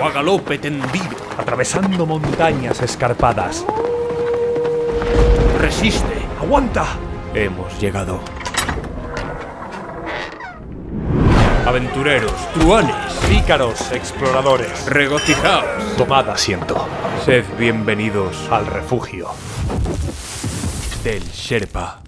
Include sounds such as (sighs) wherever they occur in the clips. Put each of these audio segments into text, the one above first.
O a galope tendido. Atravesando montañas escarpadas. Resiste. ¡Aguanta! Hemos llegado. Aventureros, truanes, Pícaros, exploradores. regocijaos. Tomad asiento. Sed bienvenidos Al refugio. del Sherpa.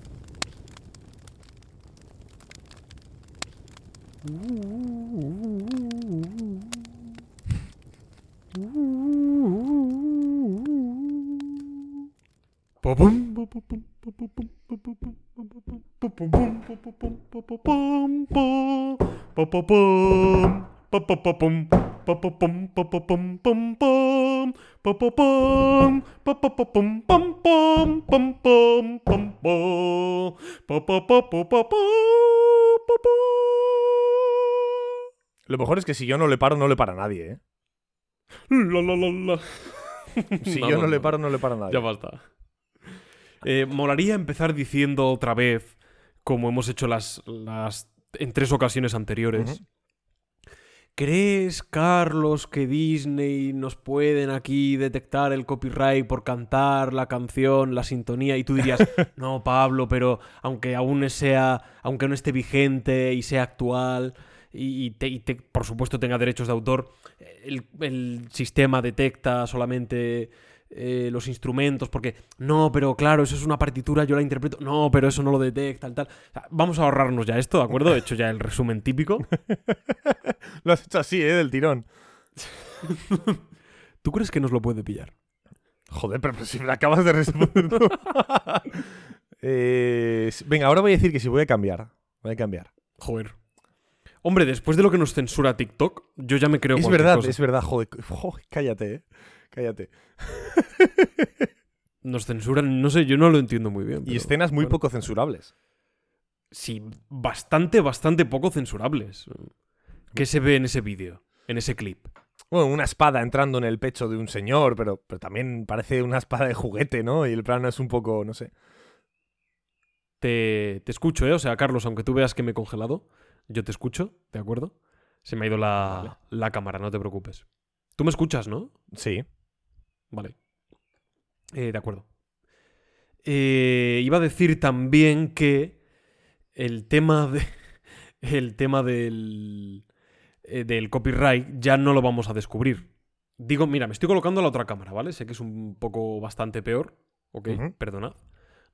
Lo mejor es que si yo no le paro, no le para nadie, ¿eh? La, la, la, la. Si No, yo no, no, le paro, no le para nadie. Ya basta. Eh, molaría empezar diciendo otra vez, como hemos hecho las, las en tres ocasiones anteriores. ¿Crees, Carlos, que Disney nos pueden aquí detectar el copyright por cantar la canción, la sintonía? Y tú dirías, (laughs) no, Pablo, pero aunque aún sea, aunque no esté vigente y sea actual, y, y te- y te- por supuesto tenga derechos de autor, el, el sistema detecta solamente eh, los instrumentos, porque no, pero claro, eso es una partitura, yo la interpreto, no, pero eso no lo detecta, tal, tal. O sea, vamos a ahorrarnos ya esto, ¿de acuerdo? He hecho ya el resumen típico. (laughs) Lo has hecho así, ¿eh? Del tirón. (laughs) ¿Tú crees que nos lo puede pillar? Joder, pero si me acabas de responder tú. (laughs) Eh, venga, ahora voy a decir que si voy a cambiar. Voy a cambiar. Joder. Hombre, después de lo que nos censura TikTok, yo ya me creo es verdad, cosa. es verdad, joder. Joder, cállate, ¿eh? Cállate. Nos censuran, no sé, yo no lo entiendo muy bien. Y pero, escenas muy bueno. poco censurables. Sí, bastante, bastante poco censurables. ¿Qué se ve en ese vídeo? En ese clip. Bueno, una espada entrando en el pecho de un señor, pero, pero también parece una espada de juguete, ¿no? Y el plano es un poco, no sé. Te, te escucho, ¿eh? O sea, Carlos, aunque tú veas que me he congelado, yo te escucho, ¿de acuerdo? Se me ha ido la, Vale. la cámara, no te preocupes. Tú me escuchas, ¿no? Sí. Vale. Eh, de acuerdo. Eh, iba a decir también que el tema de. (laughs) El tema del. eh, del copyright ya no lo vamos a descubrir. Digo, mira, me estoy colocando a la otra cámara, ¿vale? Sé que es un poco bastante peor. Ok, perdonad.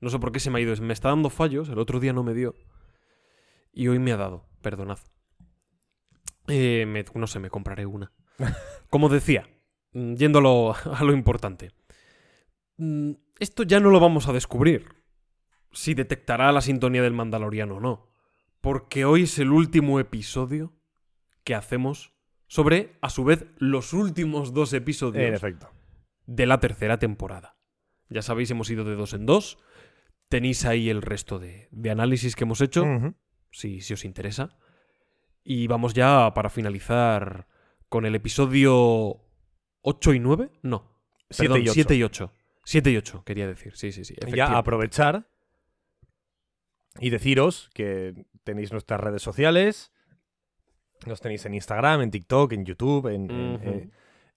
No sé por qué se me ha ido. Me está dando fallos. El otro día no me dio. Y hoy me ha dado. Perdonad. Eh, me- no sé, me compraré una. (laughs) Como decía, yendo a lo, (laughs) a lo importante. Mm, Esto ya no lo vamos a descubrir. Si detectará la sintonía del Mandaloriano o no. Porque hoy es el último episodio que hacemos sobre, a su vez, los últimos dos episodios En efecto. de la tercera temporada. Ya sabéis, hemos ido de dos en dos. Tenéis ahí el resto de, de análisis que hemos hecho, si, si os interesa. Y vamos ya para finalizar con el episodio 8 y 9. No, Siete perdón, y ocho. 7 y 8. 7 y 8, quería decir. Sí, sí, sí. Ya aprovechar y deciros que tenéis nuestras redes sociales. Nos tenéis en Instagram, en TikTok, en YouTube, en, en- eh,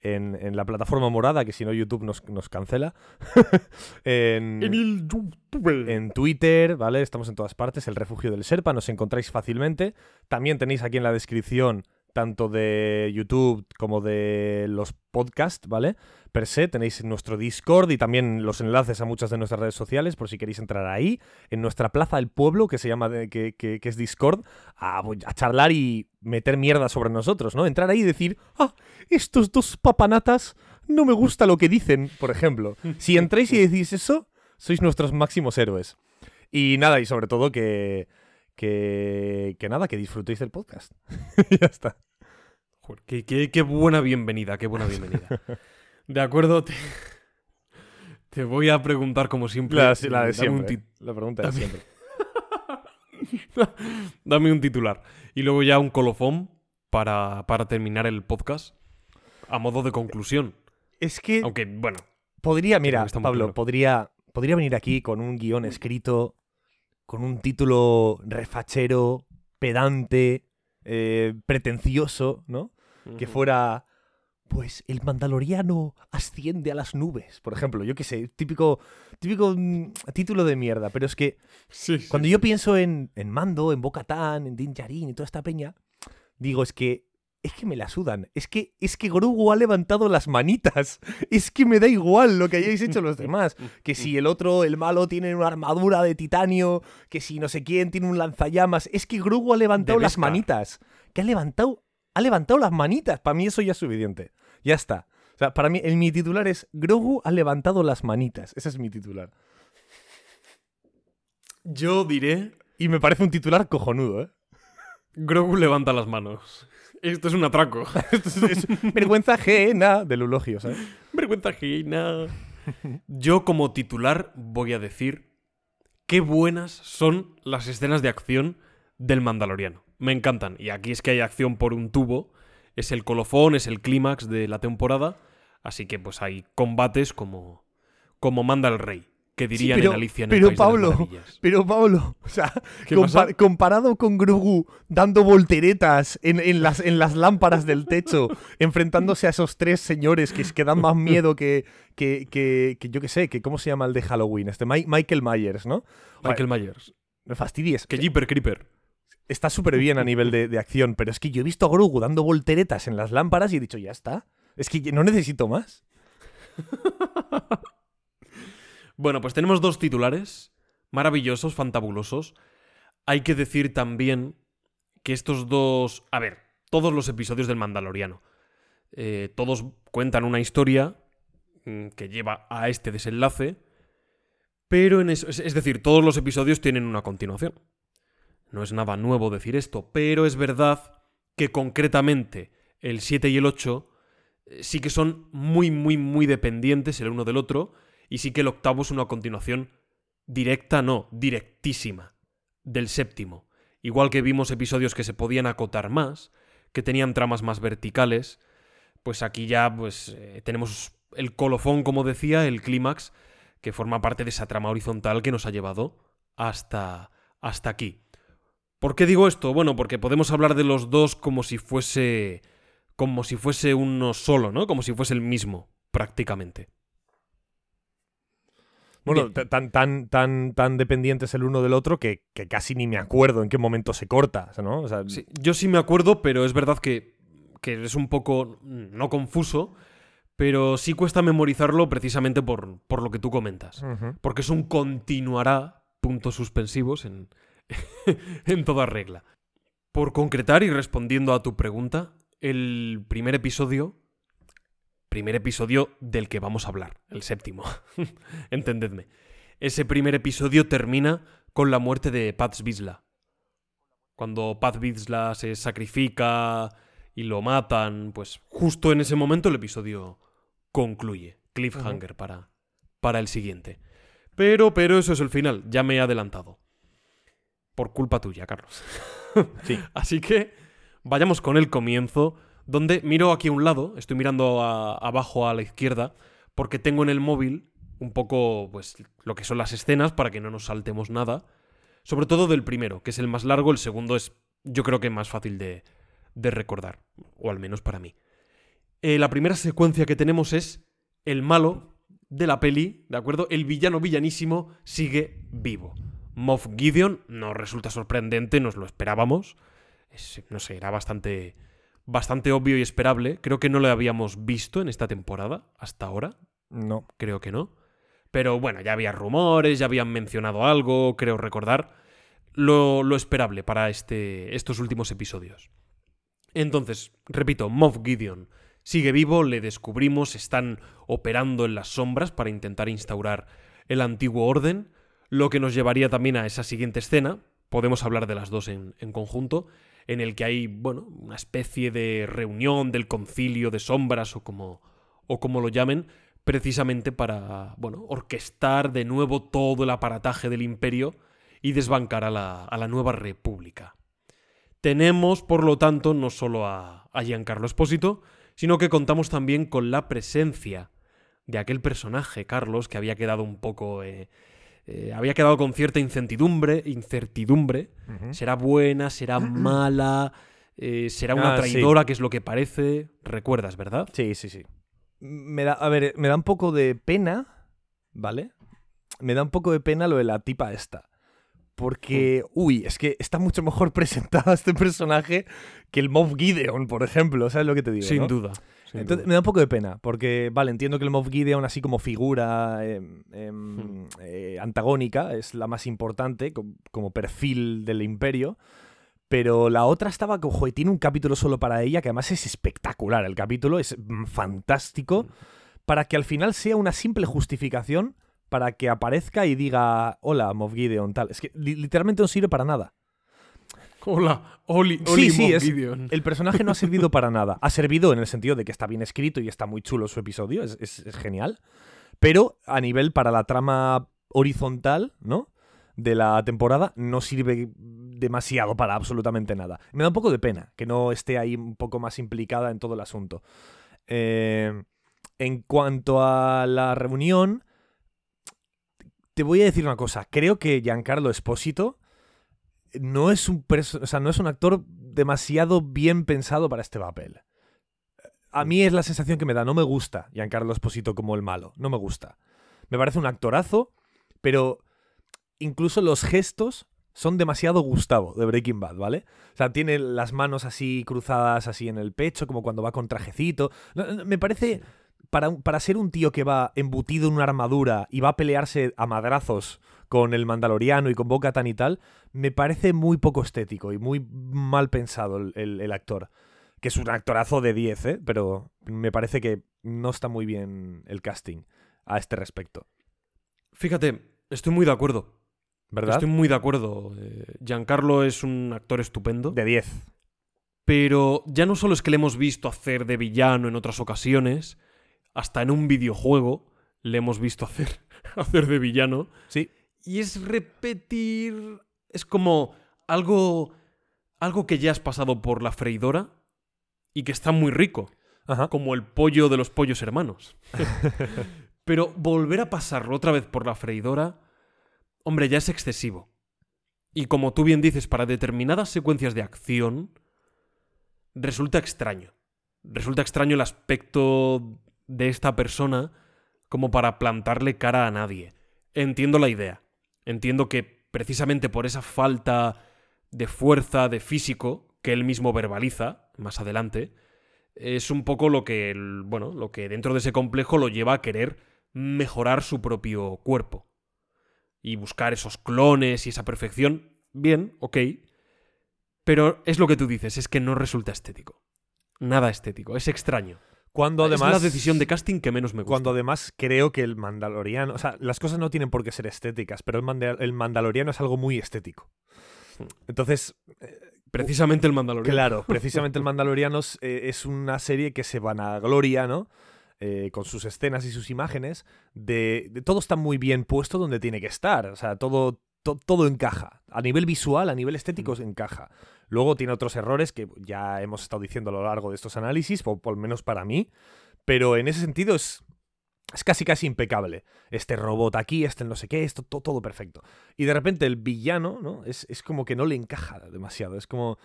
en- en la plataforma morada, que si no YouTube nos, nos cancela. (laughs) en, En el YouTube. en Twitter, ¿vale? Estamos en todas partes. El refugio del Serpa, nos encontráis fácilmente. También tenéis aquí en la descripción tanto de YouTube como de los podcasts, ¿vale? Per se, tenéis nuestro Discord y también los enlaces a muchas de nuestras redes sociales por si queréis entrar ahí, en nuestra Plaza del Pueblo, que se llama, de- que, que- que es Discord, a, a charlar y meter mierda sobre nosotros, ¿no? Entrar ahí y decir, ah, estos dos papanatas no me gusta lo que dicen, por ejemplo. (laughs) Si entráis y decís eso, sois nuestros máximos héroes. Y nada, y sobre todo que, que, que nada, que disfrutéis del podcast. (laughs) ya está. Joder, qué, qué- qué buena bienvenida, qué buena bienvenida. (laughs) De acuerdo, te, te voy a preguntar como siempre. La, la de un siempre. La pregunta de dame- siempre. (laughs) dame un titular. Y luego ya un colofón para, para terminar el podcast a modo de conclusión. Es que Aunque, bueno, podría, mira, Pablo, podría, podría venir aquí con un guion escrito, con un título refachero, pedante, eh, pretencioso, ¿no? que fuera pues el mandaloriano asciende a las nubes, por ejemplo, yo qué sé, típico típico mm, título de mierda, pero es que Sí, cuando sí. yo pienso en, en Mando, en Bo-Katan, en Din Djarin y toda esta peña, digo, es que es que me la sudan, es que es que Grogu ha levantado las manitas, (laughs) es que me da igual lo que hayáis hecho los (laughs) demás, que si el otro, el malo, tiene una armadura de titanio, que si no sé quién tiene un lanzallamas, es que Grogu ha levantado las manitas, que ha levantado, ha levantado las manitas, para mí eso ya es suficiente, ya está. O sea, para mí, el, mi titular es Grogu ha levantado las manitas. Ese es mi titular. Yo diré, Y me parece un titular cojonudo, ¿eh? Grogu levanta las manos. Esto es un atraco. (laughs) (laughs) Esto es, es vergüenza ajena del eulogio, ¿sabes? Vergüenza ajena. Yo como titular voy a decir qué buenas son las escenas de acción del Mandaloriano. Me encantan. Y aquí es que hay acción por un tubo. Es el colofón, es el clímax de la temporada. Así que pues hay combates como, como manda el rey. Que dirían pero- en Alicia en pero, el País de las Pablo. Pero Pablo, o sea, comparado con Grogu dando volteretas en, en las, en las lámparas del techo, enfrentándose a esos tres señores que, que dan más miedo que, que, que, que yo qué sé, que ¿cómo se llama el de Halloween? Este Mi- Michael Myers, ¿no? Michael Myers. Me fastidies. Que Jeeper Creeper. Está súper bien a nivel de, de acción, pero es que yo he visto a Grogu dando volteretas en las lámparas y he dicho, ya está. Es que no necesito más. (laughs) Bueno, pues tenemos dos titulares maravillosos, fantabulosos. Hay que decir también que estos dos... A ver, todos los episodios del Mandaloriano. eh, todos cuentan una historia mm, que lleva a este desenlace. Pero en eso... Es, decir, todos los episodios tienen una continuación. No es nada nuevo decir esto, pero es verdad que concretamente el 7 y el 8 eh, sí que son muy, muy, muy dependientes el uno del otro. Y sí que el octavo es una continuación directa, no, directísima, del séptimo. Igual que vimos episodios que se podían acotar más, que tenían tramas más verticales, pues aquí ya pues eh, tenemos el colofón, como decía, el clímax, que forma parte de esa trama horizontal que nos ha llevado hasta, hasta aquí. ¿Por qué digo esto? Bueno, porque podemos hablar de los dos como si fuese. como si fuese uno solo, ¿no? Como si fuese el mismo, prácticamente. Bueno, tan, tan, tan, tan dependientes el uno del otro que, que casi ni me acuerdo en qué momento se corta, ¿no? O sea, Sí, yo sí me acuerdo, pero es verdad que, que es un poco, no confuso, pero sí cuesta memorizarlo precisamente por, por lo que tú comentas. Porque es un continuará, puntos suspensivos en, (laughs) en toda regla. Por concretar y respondiendo a tu pregunta, el primer episodio, primer episodio del que vamos a hablar, el séptimo, (laughs) entendedme. Ese primer episodio termina con la muerte de Paz Vizsla. Cuando Paz Vizsla se sacrifica y lo matan, pues justo en ese momento el episodio concluye. Cliffhanger para, para el siguiente. Pero, pero eso es el final, ya me he adelantado. Por culpa tuya, Carlos. Sí. (laughs) Así que vayamos con el comienzo, donde miro aquí a un lado, estoy mirando a- abajo a la izquierda, porque tengo en el móvil un poco pues lo que son las escenas para que no nos saltemos nada. Sobre todo del primero, que es el más largo, el segundo es yo creo que más fácil de, de recordar, o al menos para mí. Eh, la primera secuencia que tenemos es el malo de la peli, ¿de acuerdo? El villano villanísimo sigue vivo. Moff Gideon nos resulta sorprendente, nos lo esperábamos. Es- no sé, era bastante, bastante obvio y esperable. Creo que no lo habíamos visto en esta temporada hasta ahora. No. Creo que no. Pero bueno, ya había rumores, ya habían mencionado algo, creo recordar. Lo, lo esperable para este, estos últimos episodios. Entonces, repito, Moff Gideon sigue vivo, le descubrimos, están operando en las sombras para intentar instaurar el antiguo orden, lo que nos llevaría también a esa siguiente escena, podemos hablar de las dos en, en conjunto, en el que hay, bueno, una especie de reunión del concilio de sombras o como, o como lo llamen, precisamente para, bueno, orquestar de nuevo todo el aparataje del imperio y desbancar a la, a la nueva república. Tenemos, por lo tanto, no solo a, a Giancarlo Espósito, sino que contamos también con la presencia de aquel personaje, Carlos, que había quedado un poco... Eh, eh, había quedado con cierta incertidumbre, incertidumbre. ¿Será buena? ¿Será (clears throat) mala? Eh, ¿Será una Ah, sí. traidora, que es lo que parece? ¿Recuerdas, verdad? Sí, sí, sí. Me da, a ver, me da un poco de pena, ¿vale? Me da un poco de pena lo de la tipa esta. Porque, uy, es que está mucho mejor (laughs) presentado este personaje que el Moff Gideon, por ejemplo. ¿Sabes lo que te digo? sin no? duda. Entonces, me da un poco de pena, porque, vale, entiendo que el Moff Gideon, así como figura em, em, Hmm. eh, antagónica, es la más importante com- como perfil del imperio, pero la otra estaba, como, joder, tiene un capítulo solo para ella, que además es espectacular. El capítulo es mm, fantástico, para que al final sea una simple justificación para que aparezca y diga, hola, Moff Gideon, tal. Es que li- literalmente no sirve para nada. Hola, Oli, Sí, Oli sí, Moff es-. El personaje no ha servido para nada. Ha servido en el sentido de que está bien escrito y está muy chulo su episodio, es, es- es genial. Pero a nivel para la trama horizontal, ¿no? De la temporada, no sirve demasiado para absolutamente nada. Me da un poco de pena que no esté ahí un poco más implicada en todo el asunto. Eh, en cuanto a la reunión, te voy a decir una cosa. Creo que Giancarlo Espósito no es un o sea, no es un actor demasiado bien pensado para este papel. A mí es la sensación que me da, no me gusta Giancarlo Esposito como el malo, no me gusta. Me parece un actorazo, pero incluso los gestos son demasiado Gustavo de Breaking Bad, ¿vale? O sea, tiene las manos así cruzadas así en el pecho, como cuando va con trajecito. Me parece, para, para ser un tío que va embutido en una armadura y va a pelearse a madrazos con el Mandaloriano y con Boca Tan y tal, me parece muy poco estético y muy mal pensado el, el- el actor. Que es un actorazo de 10, ¿eh? Pero me parece que no está muy bien el casting a este respecto. Fíjate, estoy muy de acuerdo. ¿Verdad? Estoy muy de acuerdo. Eh, Giancarlo es un actor estupendo. De 10. Pero ya no solo es que le hemos visto hacer de villano en otras ocasiones, hasta en un videojuego le hemos visto hacer, (laughs) hacer de villano. Sí. Y es repetir. Es como algo. Algo que ya has pasado por la freidora y que está muy rico. Ajá. Como el pollo de los pollos hermanos. (laughs) Pero volver a pasarlo otra vez por la freidora. Hombre, ya es excesivo. Y como tú bien dices, para determinadas secuencias de acción. Resulta extraño. Resulta extraño el aspecto de esta persona como para plantarle cara a nadie. Entiendo la idea. Entiendo que precisamente por esa falta de fuerza, de físico, que él mismo verbaliza más adelante, es un poco lo que, bueno, lo que dentro de ese complejo lo lleva a querer mejorar su propio cuerpo. Y buscar esos clones y esa perfección. Bien, ok. Pero es lo que tú dices, es que no resulta estético. Nada estético, es extraño. Cuando además. es la decisión de casting que menos me gusta. Cuando además creo que el Mandaloriano. O sea, las cosas no tienen por qué ser estéticas, pero el, Manda- el Mandaloriano es algo muy estético. Entonces, Precisamente el Mandaloriano. Claro, (laughs) precisamente el Mandaloriano es, eh, es una serie que se vanagloria, ¿no? Eh, con sus escenas y sus imágenes, de, de todo está muy bien puesto donde tiene que estar. O sea, todo, to- todo encaja. A nivel visual, a nivel estético, Mm. encaja. Luego tiene otros errores que ya hemos estado diciendo a lo largo de estos análisis, por, por lo menos para mí. Pero en ese sentido es, es casi casi impecable. Este robot aquí, este no sé qué, esto to- todo perfecto. Y de repente el villano, ¿no? Es, es como que no le encaja demasiado. Es como.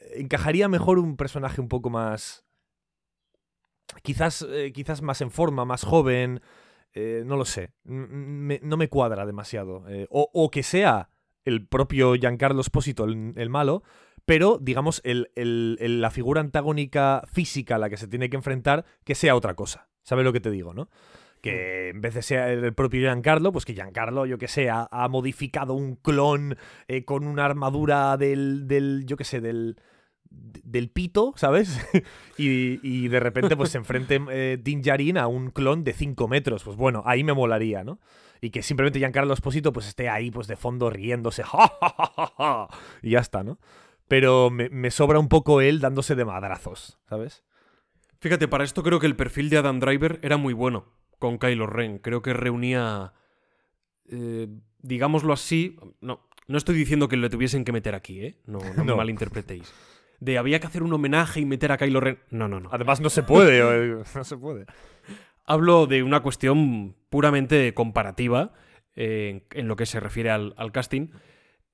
eh, Encajaría mejor un personaje un poco más. Quizás, eh, quizás más en forma, más joven. eh, no lo sé. No me cuadra demasiado. O, o que sea el propio Giancarlo Espósito el malo, pero digamos el- el- el- la figura antagónica física a la que se tiene que enfrentar que sea otra cosa. ¿Sabes lo que te digo, no? Que en vez de ser el propio Giancarlo, pues que Giancarlo, yo que sé, ha, ha modificado un clon eh, con una armadura del, del yo que sé, del, del pito, ¿sabes? (laughs) y, y de repente pues se enfrente eh, Din Djarin a un clon de 5 metros. Pues bueno, ahí me molaría, ¿no? Y que simplemente Giancarlo Esposito pues esté ahí pues de fondo riéndose. (laughs) ¡Ja, ja, ja, ja, ja! Y ya está, ¿no? Pero me, me sobra un poco él dándose de madrazos, ¿sabes? Fíjate, para esto creo que el perfil de Adam Driver era muy bueno con Kylo Ren. Creo que reunía, eh, digámoslo así, no, no estoy diciendo que lo tuviesen que meter aquí, ¿eh? No, no me (laughs) No. malinterpretéis. De había que hacer un homenaje y meter a Kylo Ren. No, no, no. Además no se puede, o- (laughs) no se puede. Hablo de una cuestión puramente comparativa eh, en lo que se refiere al, al casting.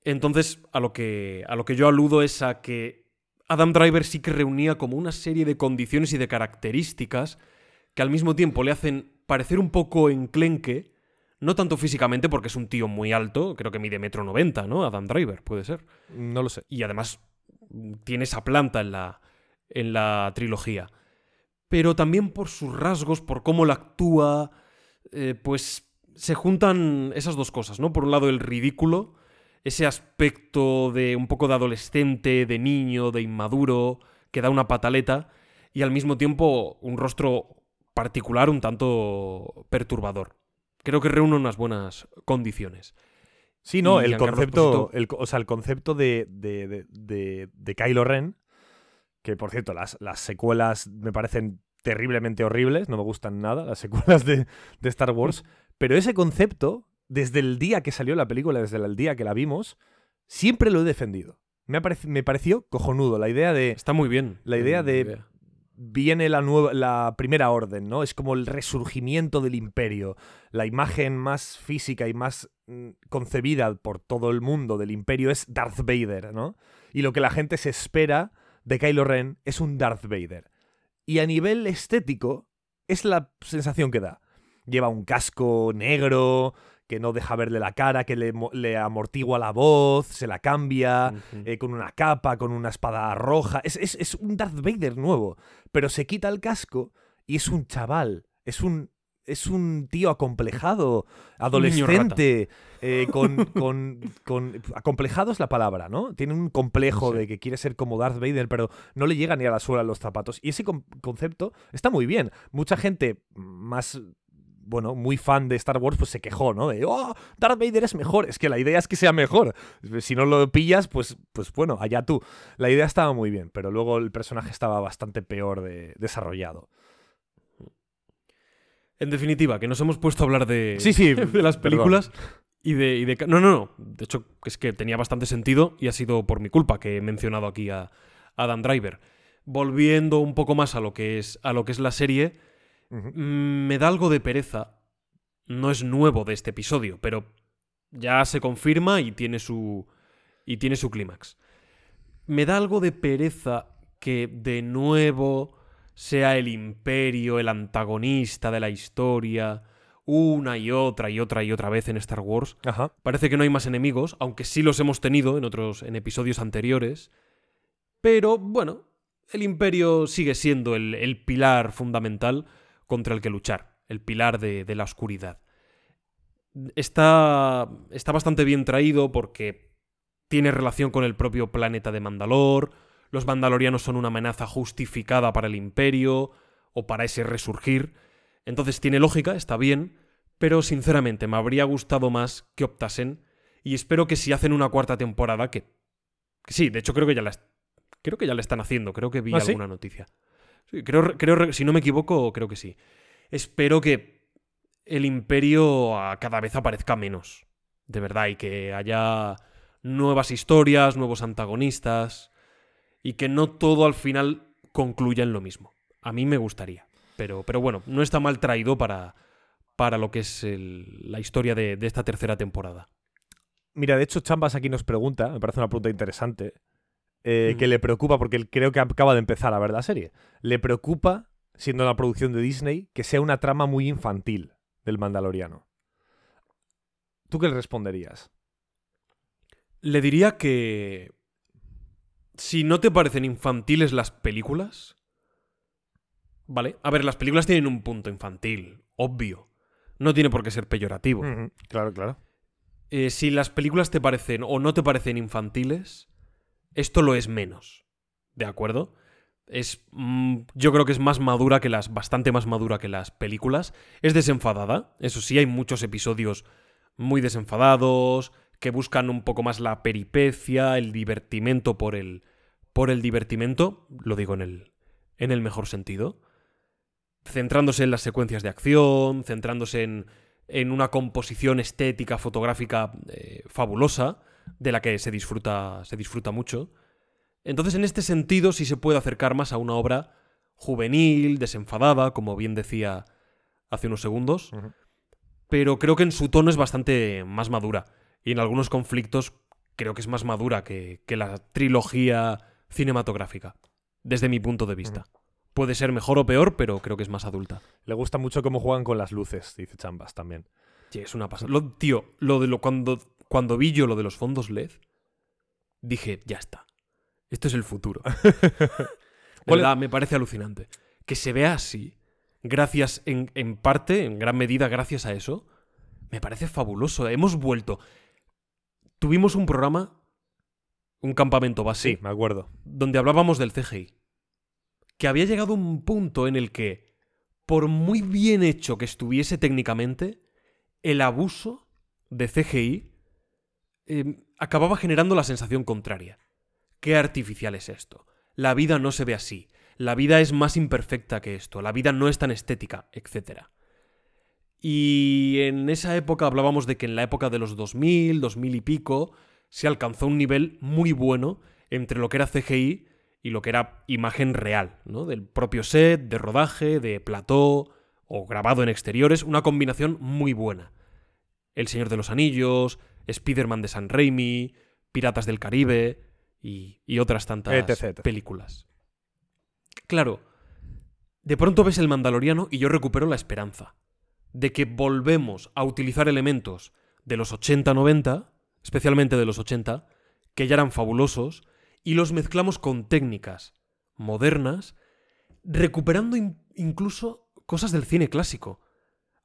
Entonces, a lo, que, a lo que yo aludo es a que Adam Driver sí que reunía como una serie de condiciones y de características que al mismo tiempo le hacen parecer un poco enclenque, no tanto físicamente porque es un tío muy alto, creo que mide metro noventa, ¿no? Adam Driver, puede ser. No lo sé. Y además tiene esa planta en la, en la trilogía. Pero también por sus rasgos, por cómo la actúa, eh, pues se juntan esas dos cosas, ¿no? Por un lado el ridículo, ese aspecto de un poco de adolescente, de niño, de inmaduro, que da una pataleta, y al mismo tiempo un rostro particular un tanto perturbador. Creo que reúne unas buenas condiciones. Sí, no, el concepto, el, o sea, el concepto de, de, de, de- de Kylo Ren, que por cierto, las, las secuelas me parecen terriblemente horribles, no me gustan nada, las (laughs) secuelas de, de Star Wars, pero ese concepto, desde el día que salió la película, desde el día que la vimos, siempre lo he defendido. Me, pareció cojonudo la idea de Está muy bien. La idea de- idea. viene la nueva la primera orden, ¿no? Es como el resurgimiento del imperio, la imagen más física y más mm, concebida por todo el mundo del imperio es Darth Vader, ¿no? Y lo que la gente se espera de Kylo Ren es un Darth Vader. Y a nivel estético es la sensación que da. Lleva un casco negro que no deja verle la cara, que le, mo- le amortigua la voz, se la cambia, eh, con una capa, con una espada roja. Es, es- es un Darth Vader nuevo. Pero se quita el casco y es un chaval. Es un. Es un tío acomplejado, adolescente, eh, con, con, con- Acomplejado es la palabra, ¿no? Tiene un complejo Sí. de que quiere ser como Darth Vader, pero no le llega ni a la suela los zapatos. Y ese con- concepto está muy bien. Mucha gente más bueno, muy fan de Star Wars, pues se quejó, ¿no? De, oh, Darth Vader es mejor. Es que la idea es que sea mejor. Si no lo pillas, pues, pues bueno, allá tú. La idea estaba muy bien, pero luego el personaje estaba bastante peor de desarrollado. En definitiva, que nos hemos puesto a hablar de, Sí, sí, (laughs) de las perdón. películas y de, y de No, no, no. De hecho, es que tenía bastante sentido y ha sido por mi culpa que he mencionado aquí a, a Dan Driver. Volviendo un poco más a lo que es, a lo que es la serie, Me da algo de pereza. No es nuevo de este episodio, pero ya se confirma y tiene su. y tiene su clímax. Me da algo de pereza que de nuevo sea el imperio el antagonista de la historia una y otra y otra y otra vez en Star Wars. Ajá. Parece que no hay más enemigos, aunque sí los hemos tenido en otros en episodios anteriores. Pero bueno, el imperio sigue siendo el, el pilar fundamental contra el que luchar, el pilar de, de la oscuridad. Está, está bastante bien traído porque tiene relación con el propio planeta de Mandalor, los mandalorianos son una amenaza justificada para el imperio o para ese resurgir. Entonces tiene lógica, está bien, pero sinceramente me habría gustado más que optasen y espero que si hacen una cuarta temporada, que, que sí, de hecho creo que ya la, creo que ya la están haciendo, creo que vi ¿Ah, sí? alguna noticia. Creo, creo, si no me equivoco, creo que sí. Espero que el imperio a cada vez aparezca menos, de verdad, y que haya nuevas historias, nuevos antagonistas, y que no todo al final concluya en lo mismo. A mí me gustaría. Pero, pero bueno, no está mal traído para, para lo que es la historia de, de esta tercera temporada. Mira, de hecho, Chambas aquí nos pregunta, me parece una pregunta interesante, eh, que le preocupa, porque creo que acaba de empezar a ver la serie. Le preocupa, siendo una producción de Disney, que sea una trama muy infantil del Mandaloriano. ¿Tú qué le responderías? Le diría que si no te parecen infantiles las películas, ¿vale? A ver, las películas tienen un punto infantil, obvio. No tiene por qué ser peyorativo. Claro, claro. Eh, si las películas te parecen o no te parecen infantiles, esto lo es menos. ¿De acuerdo? Es. mm, yo creo que es más madura que las. bastante más madura que las películas. Es desenfadada. Eso sí, hay muchos episodios muy desenfadados. que buscan un poco más la peripecia, el divertimento por el. por el divertimento. Lo digo en el. en el mejor sentido. Centrándose en las secuencias de acción, centrándose en en una composición estética fotográfica eh, fabulosa, de la que se disfruta, se disfruta mucho. Entonces, en este sentido, sí se puede acercar más a una obra juvenil, desenfadada, como bien decía hace unos segundos, pero creo que en su tono es bastante más madura. Y en algunos conflictos creo que es más madura que, que la trilogía cinematográfica, desde mi punto de vista. Puede ser mejor o peor, pero creo que es más adulta. Le gusta mucho cómo juegan con las luces, dice Chambas también. Sí, es una pasada. Lo- tío, lo de lo cuando, cuando vi yo lo de los fondos LED, dije, ya está. Esto es el futuro. (laughs) De ¿Cuál es- verdad, me parece alucinante. Que se vea así, gracias, en, en parte, en gran medida, gracias a eso, me parece fabuloso. Hemos vuelto. Tuvimos un programa, un campamento base, Sí, me acuerdo. donde hablábamos del CGI. Que había llegado un punto en el que, por muy bien hecho que estuviese técnicamente, el abuso de CGI eh, acababa generando la sensación contraria. Qué artificial es esto. La vida no se ve así. La vida es más imperfecta que esto. La vida no es tan estética, etc. Y en esa época hablábamos de que en la época de los 2000, 2000 y pico, se alcanzó un nivel muy bueno entre lo que era CGI y lo que era imagen real, ¿no? Del propio set, de rodaje, de plató o grabado en exteriores, una combinación muy buena. El Señor de los Anillos, Spider-Man de San Raimi, Piratas del Caribe y, y otras tantas Etc, etc. películas. Claro, de pronto ves el Mandaloriano y yo recupero la esperanza de que volvemos a utilizar elementos de los 80-90, especialmente de los 80, que ya eran fabulosos, y los mezclamos con técnicas modernas, recuperando in- incluso cosas del cine clásico.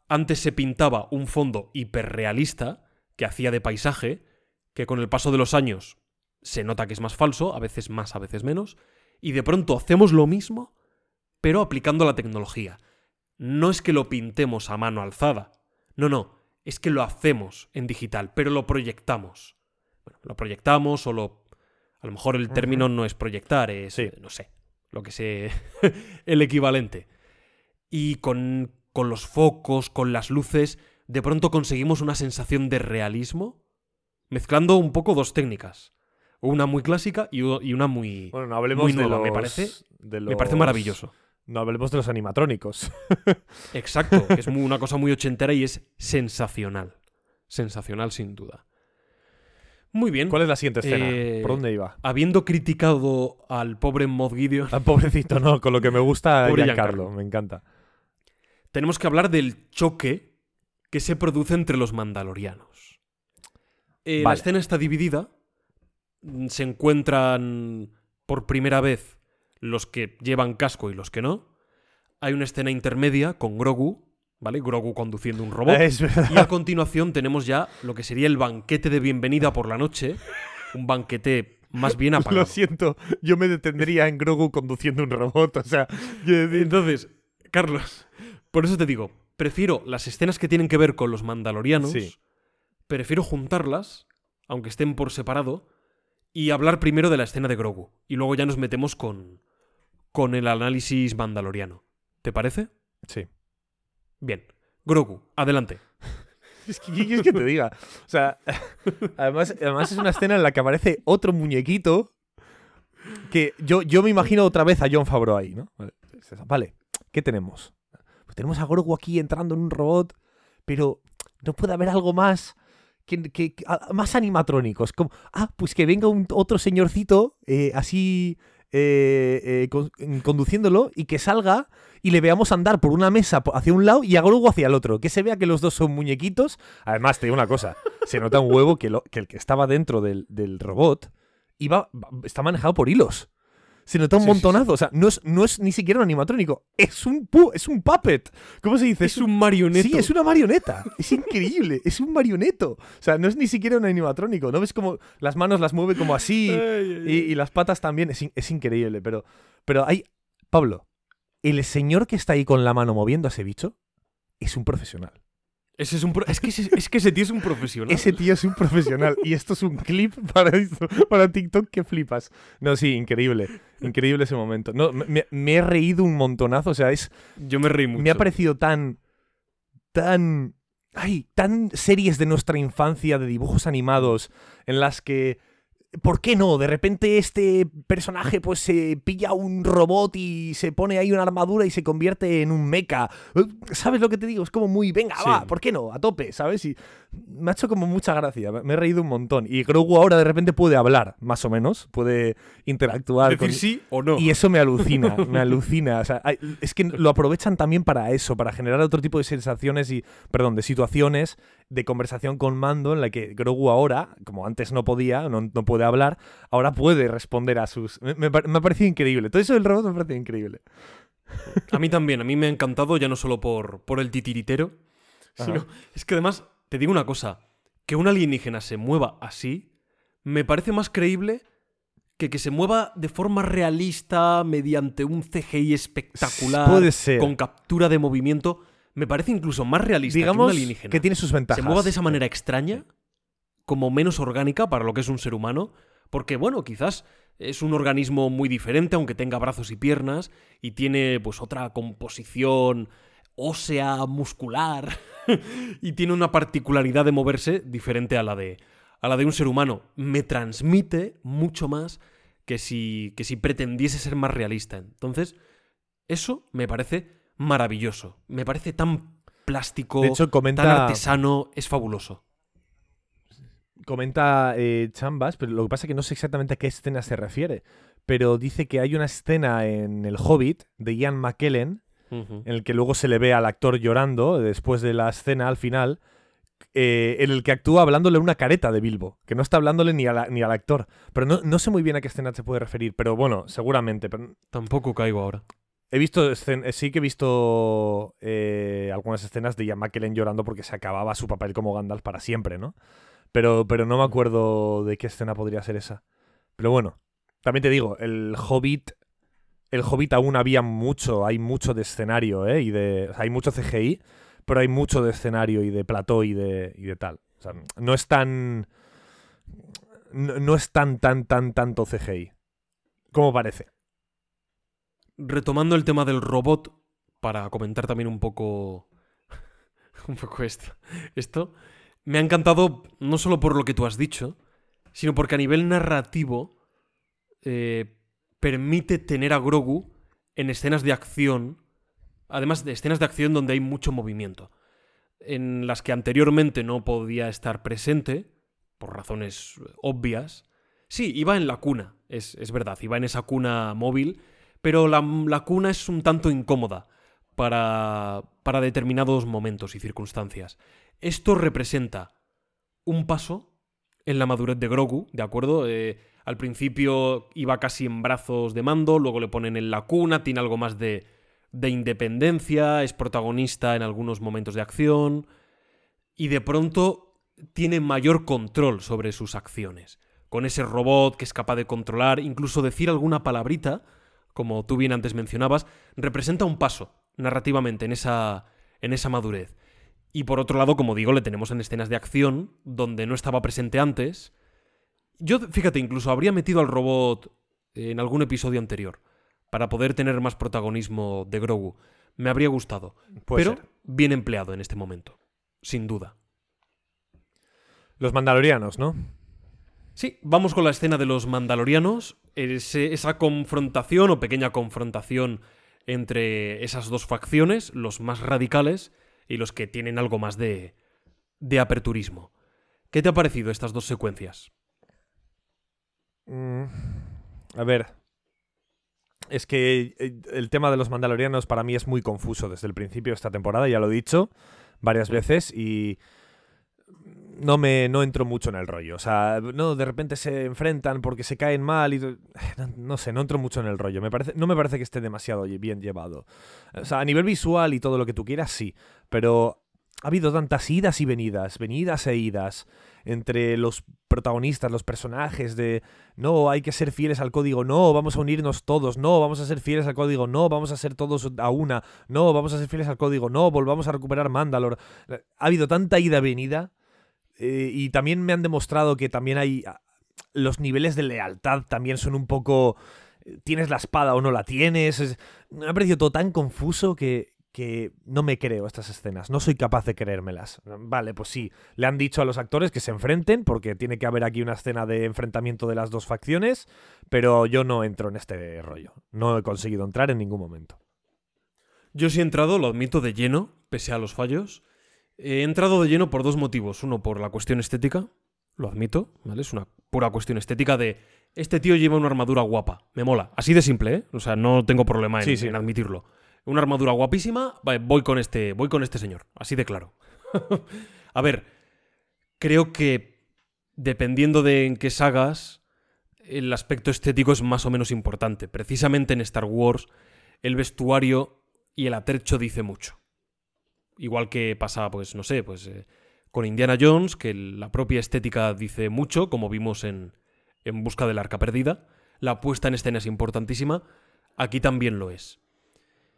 Antes se pintaba un fondo hiperrealista, que hacía de paisaje, que con el paso de los años se nota que es más falso, a veces más, a veces menos, y de pronto hacemos lo mismo, pero aplicando la tecnología. No es que lo pintemos a mano alzada, no, no, es que lo hacemos en digital, pero lo proyectamos. Bueno, lo proyectamos o lo... A lo mejor el término no es proyectar, es, Sí. no sé, lo que sé, (laughs) el equivalente. Y con, con los focos, con las luces, de pronto conseguimos una sensación de realismo, mezclando un poco dos técnicas. Una muy clásica y, una muy... Bueno, no hablemos Muy de nueva, los... me parece- de Me parece los- maravilloso. No hablemos de los animatrónicos. (laughs) Exacto, es muy- una cosa muy ochentera y es sensacional. Sensacional sin duda. Muy bien. ¿Cuál es la siguiente escena? Eh, ¿Por dónde iba? Habiendo criticado al pobre Mod Gideon, Ah, pobrecito, no, con lo que me gusta (laughs) Giancarlo, Giancarlo. me encanta. tenemos que hablar del choque que se produce entre los mandalorianos. Eh, La escena está dividida. Mm, Se encuentran por primera vez los que llevan casco y los que no. Hay una escena intermedia con Grogu, ¿vale? Grogu conduciendo un robot. Es. Y a continuación tenemos ya lo que sería el banquete de bienvenida por la noche. Un banquete más bien apagado. Lo siento, yo me detendría en Grogu conduciendo un robot, o sea, Entonces, Carlos, por eso te digo, prefiero las escenas que tienen que ver con los mandalorianos, Sí. prefiero juntarlas, aunque estén por separado, y hablar primero de la escena de Grogu. Y luego ya nos metemos con, con el análisis mandaloriano. ¿Te parece? sí. Bien. Grogu, adelante. (laughs) Es que, ¿qué quieres que te diga? O sea, (laughs) además, además es una escena en la que aparece otro muñequito que yo, yo me imagino otra vez a John Favreau ahí, ¿no? Vale, ¿qué tenemos? Tenemos a Grogu aquí entrando en un robot, pero no puede haber algo más que, más animatrónicos. Como, ah, pues que venga un, otro señorcito eh, así eh, eh, con- conduciéndolo y que salga y le veamos andar por una mesa hacia un lado y a Grogu hacia el otro. Que se vea que los dos son muñequitos. Además, te digo una cosa, se nota un huevo que, el que estaba dentro del, del robot va- está manejado por hilos. Se nota un Sí, sí, montonazo. O sea, no es, no es ni siquiera un animatrónico. Es un pu es un puppet. ¿Cómo se dice? Es un marioneto. Sí, es una marioneta. Es increíble. (laughs) es un marioneto. O sea, no es ni siquiera un animatrónico. ¿No ves como las manos las mueve como así? Ay, ay, Y, las patas también. Es, in- es increíble. Pero, pero hay. Pablo, el señor que está ahí con la mano moviendo a ese bicho es un profesional. Ese es, un pro- es, que ese, es que ese tío es un profesional. Ese tío es un profesional. y esto es un clip para, esto- para TikTok que flipas. No, sí, increíble. Increíble ese momento. No, me- me, me he reído un montonazo. O sea, es. Yo me reí mucho. Me ha parecido tan. tan. Ay, tan series de nuestra infancia de dibujos animados en las que. ¿Por qué no? De repente este personaje pues se pilla un robot y se pone ahí una armadura y se convierte en un mecha. ¿Sabes lo que te digo? Es como muy, venga, Sí. va, ¿por qué no? A tope, ¿sabes? Y me ha hecho como mucha gracia, me he reído un montón. Y Grogu ahora de repente puede hablar, más o menos, puede interactuar. Decir con- sí o no. y eso me alucina, (laughs) me alucina. O sea, hay- es que lo aprovechan también para eso, para generar otro tipo de sensaciones y, perdón, de situaciones de conversación con Mando en la que Grogu ahora, como antes no podía, no, no puede hablar, ahora puede responder a sus... Me, me, ha parecido increíble. Todo eso del robot me ha parecido increíble. A mí también, a mí me ha encantado ya no solo por, por el titiritero, sino Ajá. es que además, te digo una cosa, que un alienígena se mueva así, me parece más creíble que que se mueva de forma realista mediante un CGI espectacular, Puede ser. con captura de movimiento, me parece incluso más realista que un Digamos alienígena. que tiene sus ventajas. se mueva de esa manera extraña, como menos orgánica para lo que es un ser humano, porque bueno, quizás es un organismo muy diferente, aunque tenga brazos y piernas, y tiene pues otra composición ósea, muscular, (laughs) y tiene una particularidad de moverse diferente a la de, a la de un ser humano. Me transmite mucho más que si, que si pretendiese ser más realista. Entonces, eso me parece maravilloso. Me parece tan plástico, De hecho, tan artesano, es fabuloso. comenta eh, Chambas, pero lo que pasa es que no sé exactamente a qué escena se refiere. Pero dice que hay una escena en El Hobbit de Ian McKellen en el que luego se le ve al actor llorando después de la escena al final, eh, en el que actúa hablándole una careta de Bilbo, que no está hablándole ni, a la- ni al actor. Pero no, no sé muy bien a qué escena se puede referir, pero bueno, seguramente. Pero Tampoco caigo ahora. He visto, eh, sí que he visto eh, algunas escenas de Ian McKellen llorando porque se acababa su papel como Gandalf para siempre, ¿no? Pero, pero no me acuerdo de qué escena podría ser esa. Pero bueno, también te digo, el Hobbit el Hobbit aún había mucho, hay mucho de escenario, ¿eh? Y de, o sea, hay mucho CGI, pero hay mucho de escenario y de plató y de, y de tal. O sea, no es tan... No, no es tan, tan, tan, tanto CGI. Como parece. Retomando el tema del robot, para comentar también un poco. (laughs) un poco esto. Esto. Me ha encantado no solo por lo que tú has dicho, sino porque a nivel narrativo. eh, permite tener a Grogu en escenas de acción. Además de escenas de acción donde hay mucho movimiento. En las que anteriormente no podía estar presente. Por razones obvias. Sí, iba en la cuna. Es, es verdad, iba en esa cuna móvil pero la, la cuna es un tanto incómoda para, para determinados momentos y circunstancias. Esto representa un paso en la madurez de Grogu, ¿de acuerdo? Eh, al principio iba casi en brazos de mando, luego le ponen en la cuna, tiene algo más de, de independencia, es protagonista en algunos momentos de acción y de pronto tiene mayor control sobre sus acciones. Con ese robot que es capaz de controlar, incluso decir alguna palabrita, como tú bien antes mencionabas, representa un paso narrativamente en esa, en esa madurez. Y por otro lado, como digo, le tenemos en escenas de acción donde no estaba presente antes. Yo, fíjate, incluso habría metido al robot en algún episodio anterior para poder tener más protagonismo de Grogu. Me habría gustado, Puede pero ser. bien empleado en este momento, sin duda. Los mandalorianos, ¿no? Sí, vamos con la escena de los mandalorianos, esa confrontación o pequeña confrontación entre esas dos facciones, los más radicales y los que tienen algo más de, de aperturismo. ¿Qué te ha parecido estas dos secuencias? Mm, a ver. Es que eh, el tema de los mandalorianos para mí es muy confuso desde el principio de esta temporada, ya lo he dicho varias veces, y no me no entro mucho en el rollo. O sea, no, de repente se enfrentan porque se caen mal y (sighs) no, sé, no entro mucho en el rollo. Me parece, no me parece que esté demasiado bien llevado. O sea, a nivel visual y todo lo que tú quieras, sí. Pero ha habido tantas idas y venidas, venidas e idas entre los protagonistas, los personajes de no, hay que ser fieles al código, no, vamos a unirnos todos, no, vamos a ser fieles al código, no, vamos a ser todos a una, no, vamos a ser fieles al código, no, volvamos a recuperar Mandalor. Ha habido tanta ida venida eh, y también me han demostrado que también hay ah, los niveles de lealtad también son un poco eh, tienes la espada o no la tienes. me ha parecido todo tan confuso que, que no me creo estas escenas, no soy capaz de creérmelas. Vale, pues sí, le han dicho a los actores que se enfrenten, porque tiene que haber aquí una escena de enfrentamiento de las dos facciones, pero yo no entro en este rollo, no he conseguido entrar en ningún momento. Yo sí he entrado, lo admito, de lleno, pese a los fallos. He entrado de lleno por dos motivos. Uno, por la cuestión estética, lo admito, ¿vale? Es una pura cuestión estética de este tío lleva una armadura guapa, me mola. Así de simple, ¿eh? O sea, no tengo problema en, en admitirlo una armadura guapísima, voy con este, voy con este señor, así de claro. (laughs) a ver, creo que dependiendo de en qué sagas, el aspecto estético es más o menos importante. Precisamente en Star Wars, el vestuario y el atrecho dice mucho. Igual que pasa, pues, no sé, pues eh, con Indiana Jones, que la propia estética dice mucho, como vimos en, en Busca del Arca Perdida. La puesta en escena es importantísima. Aquí también lo es.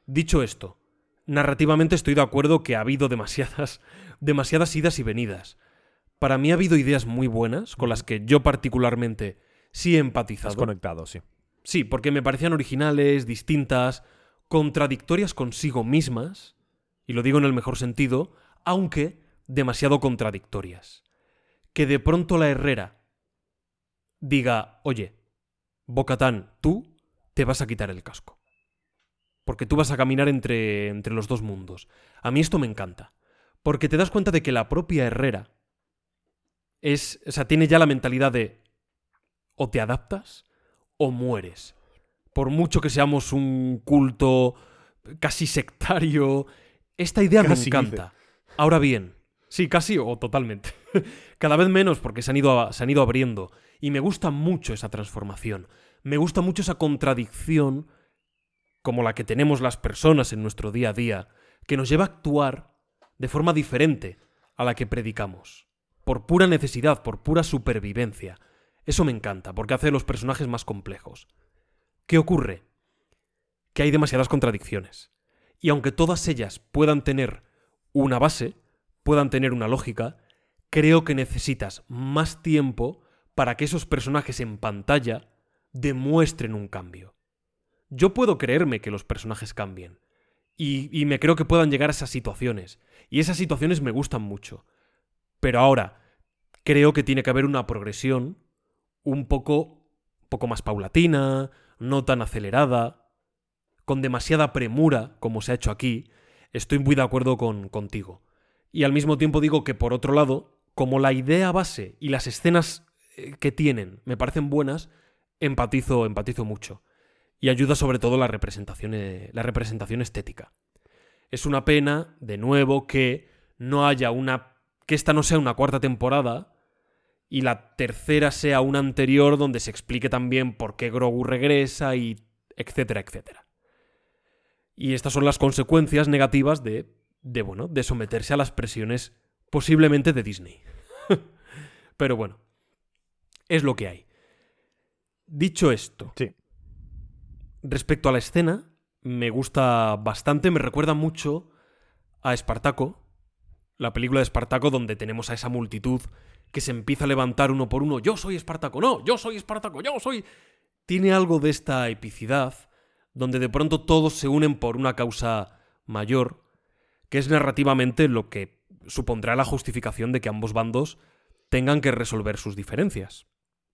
Dicho esto, narrativamente estoy de acuerdo que ha habido demasiadas, (laughs) demasiadas idas y venidas. Para mí ha habido ideas muy buenas con las que yo particularmente sí he empatizado. Has conectado, sí. Sí, porque me parecían originales, distintas, contradictorias consigo mismas, y lo digo en el mejor sentido, aunque demasiado contradictorias. Que de pronto la Herrera diga, oye, Bocatán, tú te vas a quitar el casco porque tú vas a caminar entre, entre los dos mundos. A mí esto me encanta, porque te das cuenta de que la propia Herrera es, o sea, tiene ya la mentalidad de o te adaptas o mueres. Por mucho que seamos un culto casi sectario, esta idea me encanta. Ahora bien, sí, casi o totalmente. (laughs) Cada vez menos porque se han, ido se han ido abriendo. Y me gusta mucho esa transformación. Me gusta mucho esa contradicción como la que tenemos las personas en nuestro día a día, que nos lleva a actuar de forma diferente a la que predicamos, por pura necesidad, por pura supervivencia. Eso me encanta, porque hace los personajes más complejos. ¿Qué ocurre? Que hay demasiadas contradicciones. Y aunque todas ellas puedan tener una base, puedan tener una lógica, creo que necesitas más tiempo para que esos personajes en pantalla demuestren un cambio yo puedo creerme que los personajes cambien. Y, me creo que puedan llegar a esas situaciones. Y esas situaciones me gustan mucho. Pero ahora, creo que tiene que haber una progresión un poco, poco más paulatina, no tan acelerada, con demasiada premura, como se ha hecho aquí. Estoy muy de acuerdo con, contigo. Y al mismo tiempo digo que, por otro lado, como la idea base y las escenas eh, que tienen me parecen buenas, empatizo, empatizo mucho y ayuda sobre todo la representación, eh, la representación estética. Es una pena, de nuevo, que no haya una. que esta no sea una cuarta temporada y la tercera sea una anterior donde se explique también por qué Grogu regresa y etcétera, etcétera. Y estas son las consecuencias negativas de, de bueno, de someterse a las presiones posiblemente de Disney. (laughs) Pero bueno, es lo que hay. Dicho esto, sí. Respecto a la escena, me gusta bastante, me recuerda mucho a Espartaco, la película de Espartaco donde tenemos a esa multitud que se empieza a levantar uno por uno, yo soy Espartaco, no, yo soy Espartaco, yo soy... Tiene algo de esta epicidad, donde de pronto todos se unen por una causa mayor, que es narrativamente lo que supondrá la justificación de que ambos bandos tengan que resolver sus diferencias,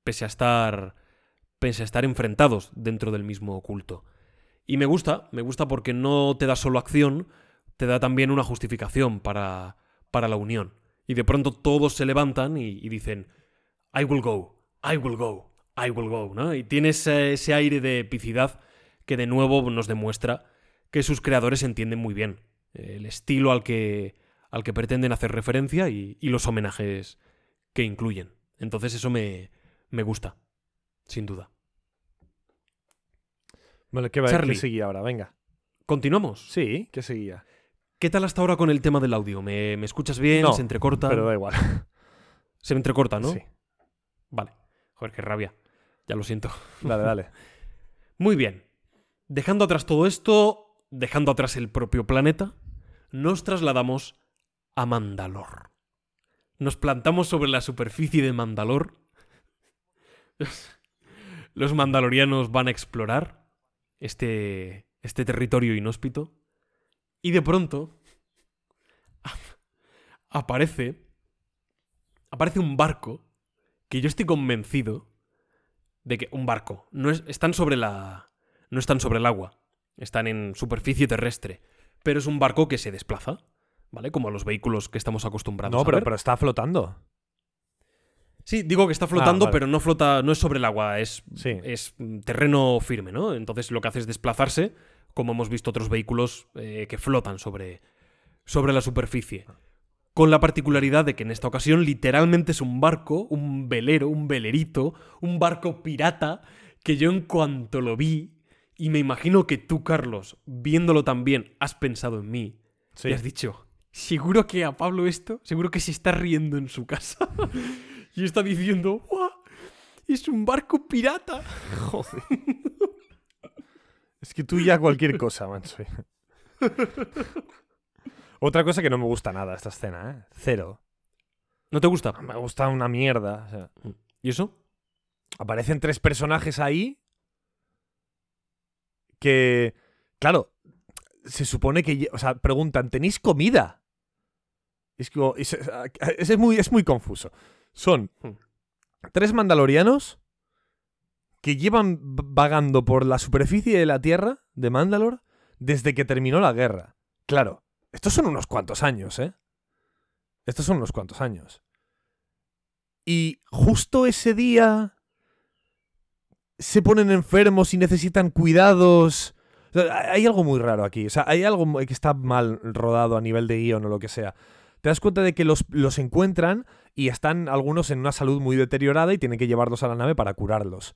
pese a estar pese a estar enfrentados dentro del mismo culto. Y me gusta, me gusta porque no te da solo acción, te da también una justificación para, para la unión. Y de pronto todos se levantan y, dicen, I will go, I will go, I will go, ¿no? Y tiene ese, aire de epicidad que de nuevo nos demuestra que sus creadores entienden muy bien el estilo al que, al que pretenden hacer referencia y, y los homenajes que incluyen. Entonces eso me, me gusta, sin duda. Bueno, ¿qué, va, Charlie. ¿qué seguía ahora? Venga. ¿Continuamos? Sí, ¿qué seguía? ¿Qué tal hasta ahora con el tema del audio? ¿Me, me escuchas bien? No, ¿Se entrecorta? Pero da igual. Se me entrecorta, ¿no? Sí. Vale. Joder, qué rabia. Ya lo siento. Dale, dale. (laughs) Muy bien. Dejando atrás todo esto, dejando atrás el propio planeta, nos trasladamos a Mandalor. Nos plantamos sobre la superficie de Mandalor. (laughs) Los mandalorianos van a explorar este, este territorio inhóspito. Y de pronto (laughs) aparece aparece un barco que yo estoy convencido de que un barco no es, están sobre la no están sobre el agua, están en superficie terrestre, pero es un barco que se desplaza, ¿vale? Como los vehículos que estamos acostumbrados No, a pero, ver. pero está flotando. Sí, digo que está flotando, vale. pero no flota, no es sobre el agua, es, Sí. es terreno firme, ¿no? Entonces lo que hace es desplazarse, como hemos visto otros vehículos eh, que flotan sobre, sobre la superficie. Con la particularidad de que en esta ocasión literalmente es un barco, un velero, un velerito, un barco pirata, que yo en cuanto lo vi, y me imagino que tú, Carlos, viéndolo también, has pensado en mí, Sí. y has dicho, seguro que a Pablo esto, seguro que se está riendo en su casa. (laughs) y está diciendo, ¡guau! Es un barco pirata. (laughs) Joder. es que tú ya cualquier cosa, manso. Otra cosa que no me gusta nada esta escena, ¿eh? Cero. ¿No te gusta? Me gusta una mierda. o sea, ¿Y eso? aparecen tres personajes ahí que, claro, se supone que, o sea, preguntan, ¿tenéis comida? Es, que, es, es- muy, es muy confuso. Son Hmm. tres mandalorianos que llevan vagando por la superficie de la Tierra de Mandalor desde que terminó la guerra. Claro, estos son unos cuantos años, ¿eh? Estos son unos cuantos años. Y justo ese día se ponen enfermos y necesitan cuidados. O sea, hay algo muy raro aquí. O sea, hay algo que está mal rodado a nivel de guion o lo que sea. Te das cuenta de que los, los encuentran y están algunos en una salud muy deteriorada y tienen que llevarlos a la nave para curarlos.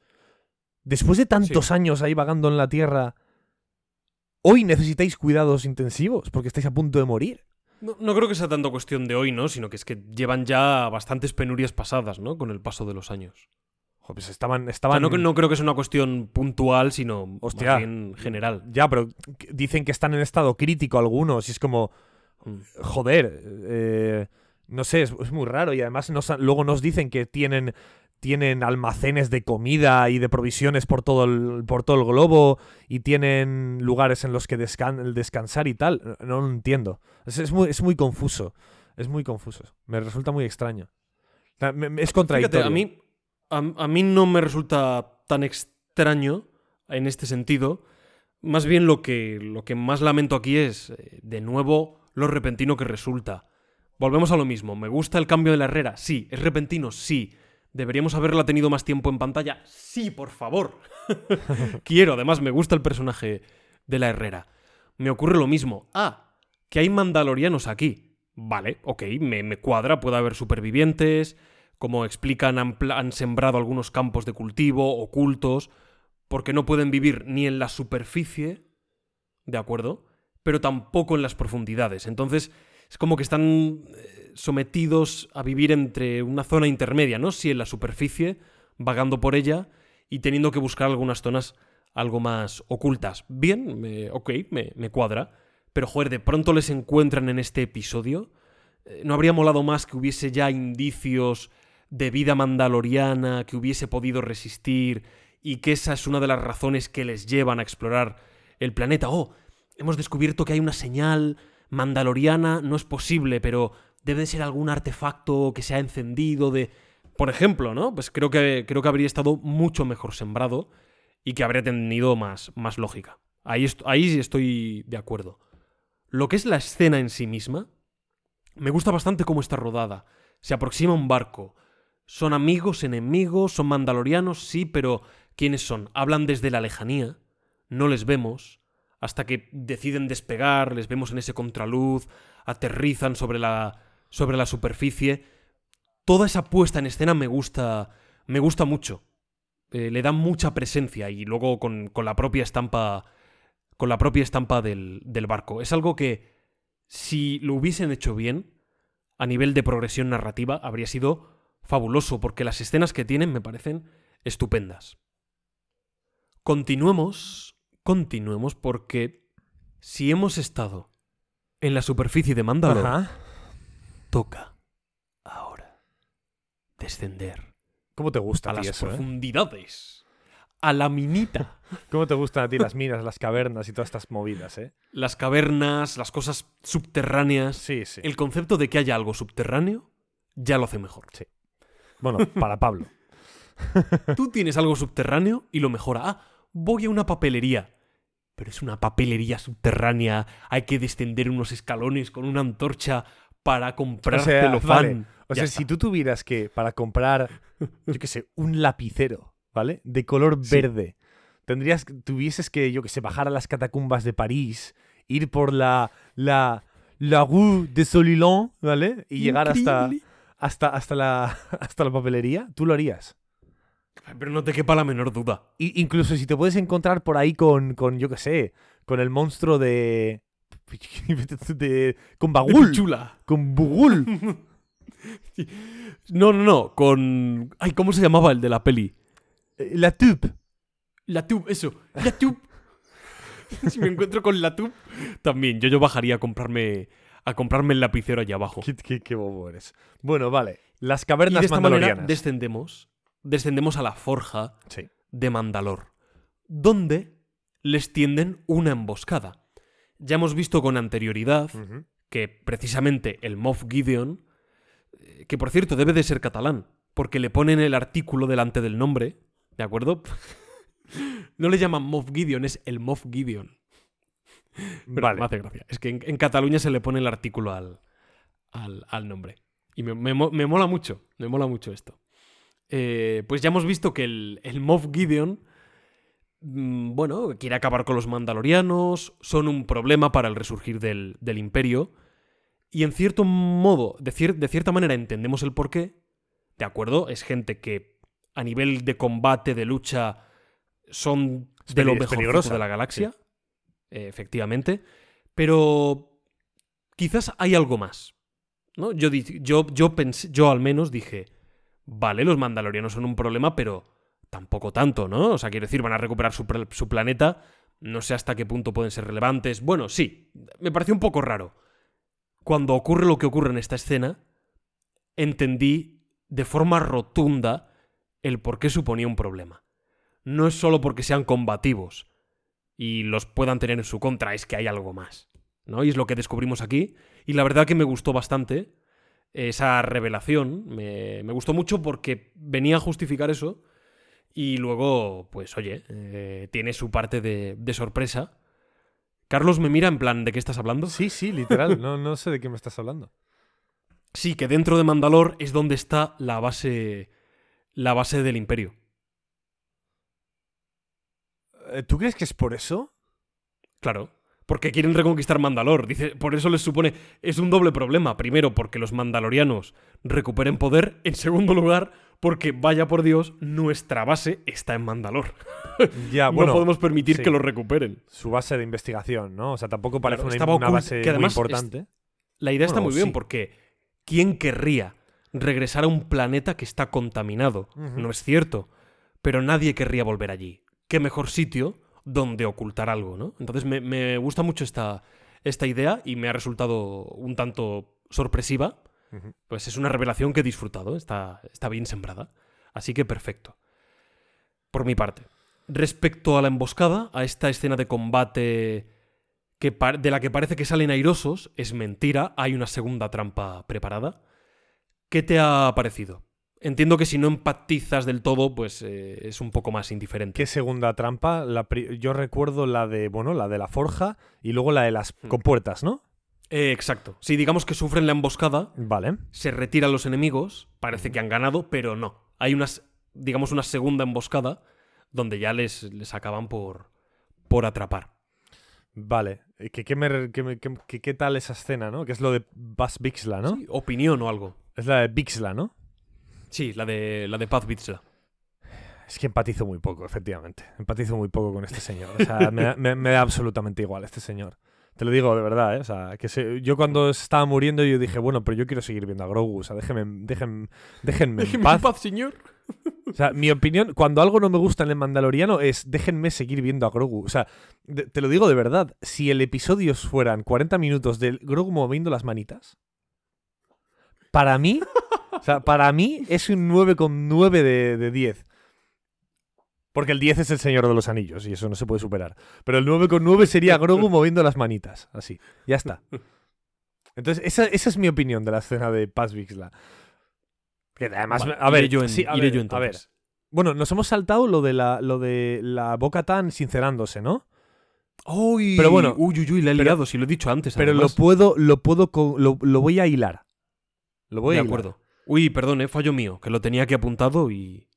Después de tantos Sí. años ahí vagando en la Tierra, hoy necesitáis cuidados intensivos porque estáis a punto de morir. No, no creo que sea tanto cuestión de hoy, ¿no? Sino que es que llevan ya bastantes penurias pasadas, ¿no? Con el paso de los años. Pues estaban, O sea, estaban no, no creo que sea una cuestión puntual, sino Hostia. más bien general. Ya, pero dicen que están en estado crítico algunos y es como, Mm. joder, eh, no sé, es, es muy raro y además nos luego nos dicen que tienen, tienen almacenes de comida y de provisiones por todo el, por todo el globo y tienen lugares en los que descan- descansar y tal. No, lo entiendo. Es, es muy, es muy confuso. Es muy confuso. Me resulta muy extraño. Es contradictorio. Fíjate, a mí, a, mí no me resulta tan extraño en este sentido. Más bien lo que, lo que más lamento aquí es, eh, de nuevo, lo repentino que resulta. Volvemos a lo mismo. ¿Me gusta el cambio de la Herrera? Sí. ¿Es repentino? Sí. ¿Deberíamos haberla tenido más tiempo en pantalla? Sí, por favor. (laughs) Quiero, además, me gusta el personaje de la Herrera. Me ocurre lo mismo. Ah, que hay mandalorianos aquí. Vale, ok, me, me cuadra, puede haber supervivientes. Como explican, han, sembrado algunos campos de cultivo ocultos, porque no pueden vivir ni en la superficie, ¿de acuerdo? Pero tampoco en las profundidades. Entonces, es como que están eh, sometidos a vivir entre una zona intermedia, ¿no? Sí en la superficie, vagando por ella y teniendo que buscar algunas zonas algo más ocultas. Bien, me- ok, me, me cuadra. Pero, joder, de pronto les encuentran en este episodio. Eh, ¿No habría molado más que hubiese ya indicios de vida mandaloriana, que hubiese podido resistir y que esa es una de las razones que les llevan a explorar el planeta? Oh, hemos descubierto que hay una señal mandaloriana, no es posible, pero debe de ser algún artefacto que se ha encendido de... Por ejemplo, ¿no? Pues creo que, creo que habría estado mucho mejor sembrado y que habría tenido más, más lógica. Ahí, est- ahí estoy de acuerdo. Lo que es la escena en sí misma, me gusta bastante cómo está rodada. Se aproxima un barco. Son amigos, enemigos, son mandalorianos, sí, pero ¿quiénes son? Hablan desde la lejanía, no les vemos, hasta que deciden despegar, les vemos en ese contraluz, aterrizan sobre la, sobre la superficie. toda esa puesta en escena me gusta, me gusta mucho. Eh, le da mucha presencia y luego con, con la propia estampa, con la propia estampa del, del barco. Es algo que si lo hubiesen hecho bien, a nivel de progresión narrativa, habría sido fabuloso, porque las escenas que tienen me parecen estupendas. Continuemos, continuemos, porque si hemos estado en la superficie de Mandalor, Ajá. toca ahora descender ¿Cómo te gusta a a ti las eso, eh? profundidades, a la minita. (laughs) ¿Cómo te gustan a ti las minas, las cavernas y todas estas movidas, eh? las cavernas, las cosas subterráneas. Sí, sí. El concepto de que haya algo subterráneo ya lo hace mejor. Bueno, (laughs) para Pablo. Tú tienes algo subterráneo y lo mejora. Ah, voy a una papelería. Pero es una papelería subterránea. Hay que descender unos escalones con una antorcha para comprar O sea, celofán. vale. O Ya sea, está. si tú tuvieras que, para comprar, yo qué sé, un lapicero, ¿vale? De color Sí. verde, tendrías, tuvieses que, yo qué sé, bajar a las catacumbas de París, ir por la, la, la rue de Solilon, ¿vale? Y llegar hasta. Hasta, hasta, la, (laughs) hasta la papelería, tú lo harías. Pero no te quepa la menor duda. Y, incluso si te puedes encontrar por ahí con, con yo qué sé, con el monstruo de... (laughs) de con Bagul, Chula. con Bugul. (laughs) No, no, no. Con. Ay, ¿cómo se llamaba el de la peli? Eh, La Tube. La tube, eso. La tube. si me encuentro con la tube, también. Yo, yo bajaría a comprarme. A comprarme el lapicero allá abajo. Qué, qué- qué bobo eres. Bueno, vale. Las Y cavernas de esta manera mandalorianas. descendemos. Descendemos a la forja Sí. de Mandalor. Donde les tienden una emboscada. Ya hemos visto con anterioridad que precisamente el Moff Gideon, eh, que por cierto debe de ser catalán, porque le ponen el artículo delante del nombre, ¿de acuerdo? (laughs) no le llaman Moff Gideon, es el Moff Gideon. Pero Vale. Me hace gracia. Es que en, en Cataluña se le pone el artículo al, al, al nombre. Y me, me me mola mucho, me mola mucho esto. Eh, pues ya hemos visto que el, el Moff Gideon, mm, bueno, quiere acabar con los mandalorianos, son un problema para el resurgir del, del imperio. Y en cierto modo, de, cier- de cierta manera entendemos el porqué. ¿De acuerdo? Es gente que a nivel de combate, de lucha, son de lo mejor de la galaxia. Efectivamente. Pero quizás hay algo más. ¿no? Yo, yo, yo, pensé, yo al menos dije, vale, los mandalorianos son un problema, pero tampoco tanto, ¿no? O sea, quiero decir, van a recuperar su, su planeta. No sé hasta qué punto pueden ser relevantes. Bueno, sí, me pareció un poco raro. Cuando ocurre lo que ocurre en esta escena, entendí de forma rotunda el por qué suponía un problema. No es solo porque sean combativos y los puedan tener en su contra, es que hay algo más. ¿no? Y es lo que descubrimos aquí. Y la verdad que me gustó bastante esa revelación. Me, me gustó mucho porque venía a justificar eso. Y luego, pues oye, eh, tiene su parte de, de sorpresa. Carlos me mira en plan, ¿de qué estás hablando? Sí, sí, literal. No, no sé de qué me estás hablando. Sí, que dentro de Mandalor es donde está la base. La base del imperio. Eh, ¿Tú crees que es por eso? Claro. Porque quieren reconquistar Mandalor. Dice, por eso les supone. Es un doble problema. Primero, porque los mandalorianos recuperen poder. En segundo lugar, porque, vaya por Dios, nuestra base está en Mandalor. (laughs) Ya, no bueno, podemos permitir sí. que lo recuperen. su base de investigación, ¿no? O sea, tampoco parece Claro, una, base que además muy importante. La idea está muy bien, sí. porque ¿quién querría regresar a un planeta que está contaminado? No es cierto. Pero nadie querría volver allí. ¿Qué mejor sitio donde ocultar algo, no? Entonces me, me gusta mucho esta, esta idea y me ha resultado un tanto sorpresiva. Pues es una revelación que he disfrutado, está, está bien sembrada. Así que perfecto. Por mi parte. Respecto a la emboscada, a esta escena de combate que de la que parece que salen airosos, es mentira, hay una segunda trampa preparada. ¿Qué te ha parecido? Entiendo que si no empatizas del todo, pues eh, es un poco más indiferente. ¿Qué segunda trampa? La yo recuerdo la de, bueno, la de la forja y luego la de las Hmm. compuertas, ¿no? Eh, exacto. Si digamos que sufren la emboscada, Vale. se retiran los enemigos, parece que han ganado, pero no. Hay unas, digamos, una segunda emboscada donde ya les, les acaban por, por atrapar. Vale. Eh, ¿Qué, qué, me tal esa escena, no? Que es lo de Bas Bixla, ¿no? Sí, opinión o algo. Es la de Bixla, ¿no? Sí, la de, la de Paz Vizsla. Es que empatizo muy poco, efectivamente. Empatizo muy poco con este señor. O sea, me, da- me- me da absolutamente igual este señor. Te lo digo de verdad, ¿eh? O sea, que se- yo cuando estaba muriendo yo dije, bueno, pero yo quiero seguir viendo a Grogu. O sea, déjenme, déjenme, déjenme en paz. en paz, señor. O sea, mi opinión, cuando algo no me gusta en el Mandaloriano es déjenme seguir viendo a Grogu. O sea, de- te lo digo de verdad, si el episodio fueran 40 minutos del Grogu moviendo las manitas, para mí, o sea, para mí es un 9,9 de, de 10. Porque el 10 es el Señor de los Anillos y eso no se puede superar. Pero el 9,9 sería Grogu (laughs) moviendo las manitas. Así. Ya está. Entonces, esa, esa es mi opinión de la escena de Paz Vixla. Que además, Vale, a ver, iré yo, en- sí, a iré ver, yo a ver. entonces. Bueno, nos hemos saltado lo de la, lo de la Boca Tan sincerándose, ¿no? Uy, Pero bueno, uy, uy, uy, la he liado, si lo he dicho antes. Pero lo puedo, lo puedo, lo, lo voy a hilar. Lo voy De a hilar. Uy, perdón, eh, fallo mío, que lo tenía aquí apuntado y,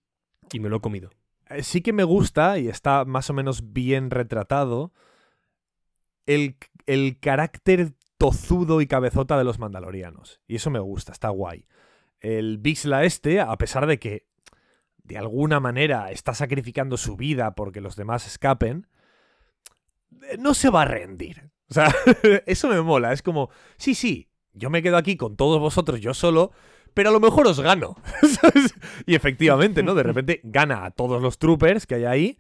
y me lo he comido. Eh, Sí que me gusta y está más o menos bien retratado el, el carácter tozudo y cabezota de los mandalorianos. Y eso me gusta, está guay. El Bixla este, a pesar de que de alguna manera está sacrificando su vida porque los demás escapen, eh, no se va a rendir. O sea, (laughs) eso me mola. Es como, sí, sí, yo me quedo aquí con todos vosotros, yo solo, pero a lo mejor os gano. (laughs) Y efectivamente, ¿no? De repente gana a todos los troopers que hay ahí.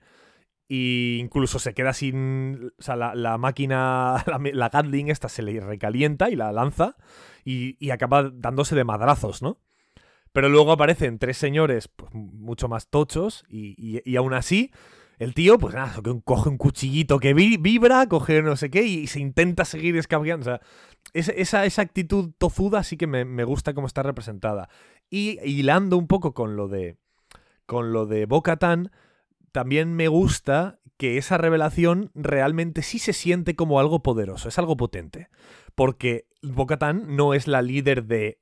Y incluso se queda sin. O sea, la, máquina, (laughs) la, la Gatling esta se le recalienta y la lanza. Y, acaba dándose de madrazos, ¿no? Pero luego aparecen tres señores pues, mucho más tochos. Y, y, y aún así, el tío, pues nada, co- coge un cuchillito que vi- vibra, coge no sé qué y se intenta seguir escabeando. O sea, esa, esa, actitud tozuda sí que me, me gusta cómo está representada. Y hilando un poco con lo de. Con lo de Bo-Katan, también me gusta que esa revelación realmente sí se siente como algo poderoso, es algo potente. Porque Bo-Katan no es la líder de,